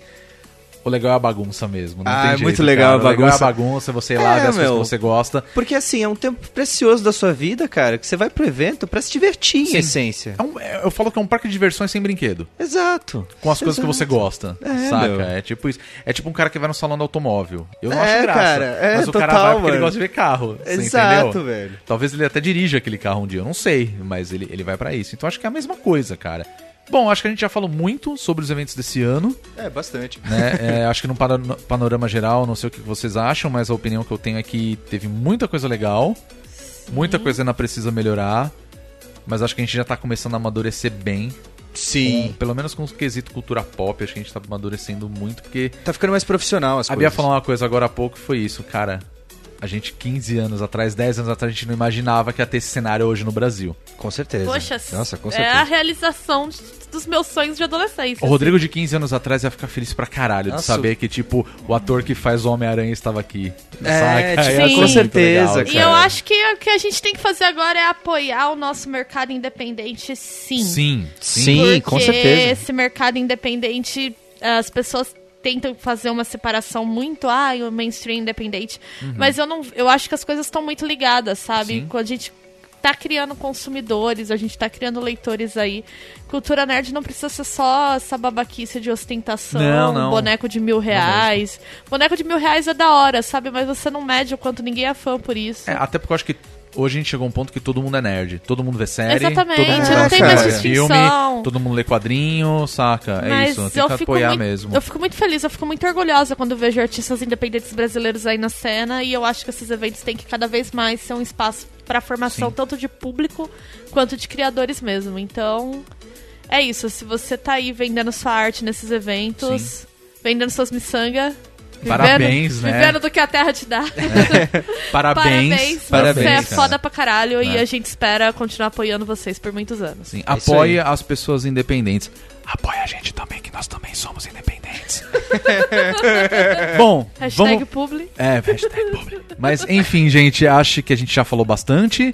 o legal é a bagunça mesmo. Não Ah, é jeito, muito legal cara. a O legal é a bagunça. bagunça, você ir lá É, ver as coisas meu. que você gosta. Porque assim, é um tempo precioso da sua vida, cara, que você vai pro evento pra se divertir, em Sim. essência. É um- é- eu falo que é um parque de diversões sem brinquedo. Exato. Com as coisas que Exato. você gosta. É, saca? meu. É tipo isso. É tipo um cara que vai no salão do automóvel. Eu não É, acho graça. cara, é, mas o cara vai porque ele mano. gosta de ver carro. Exato, entendeu? velho. Talvez ele até dirija aquele carro um dia, eu não sei. Mas ele, ele vai pra isso. Então acho que é a mesma coisa, cara. Bom, acho que a gente já falou muito sobre os eventos desse ano. É, bastante. né? É, acho que no panorama geral, não sei o que vocês acham, mas a opinião que eu tenho é que teve muita coisa legal. Muita coisa ainda precisa melhorar. Mas acho que a gente já tá começando a amadurecer bem. Sim. Com- pelo menos com o quesito cultura pop, acho que a gente tá amadurecendo muito, porque. Tá ficando mais profissional as A Bia coisas. falou uma coisa agora há pouco, foi isso, cara. A gente, 15 anos atrás, 10 anos atrás, a gente não imaginava que ia ter esse cenário hoje no Brasil. Com certeza. Poxa, Nossa, com é certeza. a realização de- dos meus sonhos de adolescência. O Rodrigo de 15 anos atrás ia ficar feliz pra caralho Nossa. de saber que, tipo, o ator que faz o Homem-Aranha estava aqui. É, Saca? tipo, Ia com certeza, legal, E eu acho que o que a gente tem que fazer agora é apoiar o nosso mercado independente, sim. Sim, Sim, Porque com certeza. esse mercado independente, as pessoas tentam fazer uma separação muito, ah, o mainstream independente. Mas eu não, eu acho que as coisas estão muito ligadas, sabe? Uhum. Sim. Quando a gente tá criando consumidores, a gente tá criando leitores aí. Cultura nerd não precisa ser só essa babaquice de ostentação, Não, não. boneco de mil reais. Boneco de mil reais é da hora, sabe? Mas você não mede o quanto ninguém é fã por isso. É, até porque eu acho que hoje a gente chegou a um ponto que todo mundo é nerd. Todo mundo vê série, Exatamente, todo mundo não tem mais filme, todo mundo lê quadrinho, saca? É Mas isso, tem que fico apoiar muito, mesmo. Eu fico muito feliz, eu fico muito orgulhosa quando vejo artistas independentes brasileiros aí na cena e eu acho que esses eventos têm que cada vez mais ser um espaço para formação Sim. tanto de público quanto de criadores mesmo. Então, é isso. Se você tá aí vendendo sua arte nesses eventos, vendendo suas miçangas. Parabéns, né? Vivendo do que a terra te dá. Parabéns. Parabéns. Você é cara. foda pra caralho e É. a gente espera continuar apoiando vocês por muitos anos. Sim, É aí. as pessoas independentes. Apoie a gente também, que nós também somos independentes. Bom, Hashtag vamos... publi. É, hashtag publi. Mas, enfim, gente, acho que a gente já falou bastante.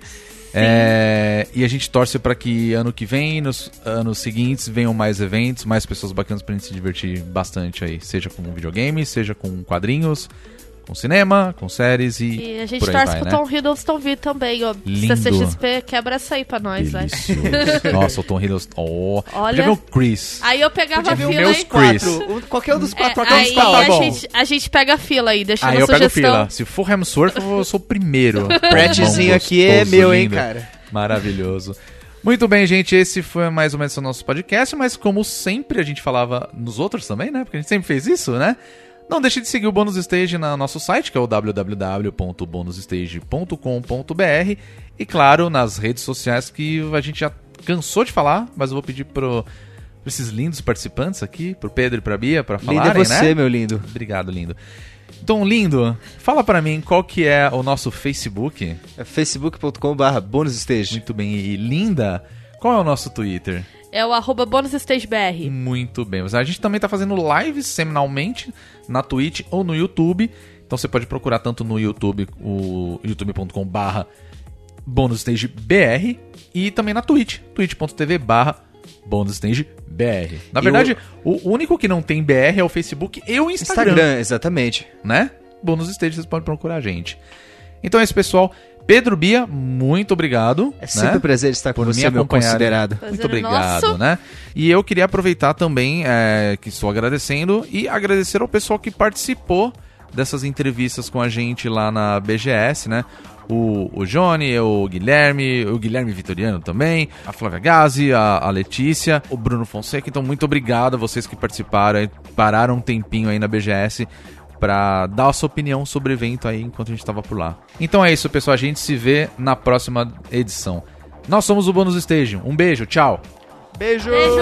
É, e a gente torce para que ano que vem, nos anos seguintes, venham mais eventos, mais pessoas bacanas pra gente se divertir bastante aí. Seja com videogame, seja com quadrinhos, com cinema, com séries e. E a gente por aí torce vai, pro né? Tom Hiddleston vir também, ó. Lindo. CCXP, quebra essa aí pra nós, vai. Delicioso. Nossa, o Tom Hiddleston. Oh. Olha. Podia ver o Chris. Aí eu pegava a Podia ver fila meus aí. Chris. O- Qualquer um dos É, quatro. qualquer um dos quatro. tá a, bom. gente, a gente pega a fila aí, deixando Aí a eu pego sugestão. fila. Se for Hemsworth, eu sou o primeiro. Prattzinho Irmão aqui é meu, hein, lindo. cara. Maravilhoso. Muito bem, gente. Esse foi mais ou menos o nosso podcast, mas como sempre a gente falava nos outros também, né? Porque a gente sempre fez isso, né? Não deixe de seguir o Bônus Stage no nosso site, que é o www.bonusstage.com.br e, claro, nas redes sociais que a gente já cansou de falar, mas eu vou pedir pro, pra esses lindos participantes aqui, pro Pedro e pra Bia, pra Lindo falarem, é você, né? meu lindo. Obrigado, lindo. Então, lindo, fala pra mim qual que é o nosso Facebook. É facebook.com.br bonusstage. Muito bem. E linda, qual é o nosso Twitter? É o arroba bonusstagebr. Muito bem. A gente também tá fazendo lives semanalmente na Twitch ou no YouTube. Então você pode procurar tanto no YouTube, o youtube.com barra bonusstagebr e também na Twitch, twitch.tv barra bonusstagebr. Na verdade, o... único que não tem BR é o Facebook e o Instagram, Instagram, exatamente. né? Bônus Stage, vocês podem procurar a gente. Então é isso, pessoal. Pedro Bia, muito obrigado. É sempre né? um prazer estar com Por você, me meu considerado. Muito Prazer é obrigado, nosso. né? E eu queria aproveitar também, é, que estou agradecendo, e agradecer ao pessoal que participou dessas entrevistas com a gente lá na BGS, né? O, o Johnny, o Guilherme, o Guilherme Vitoriano também, a Flávia Gazi, a, a Letícia, o Bruno Fonseca. Então, muito obrigado a vocês que participaram, e pararam um tempinho aí na BGS pra dar a sua opinião sobre o evento aí enquanto a gente tava por lá. Então é isso, pessoal. A gente se vê na próxima edição. Nós somos o Bônus Stage. Um beijo, tchau! Beijo! Beijo!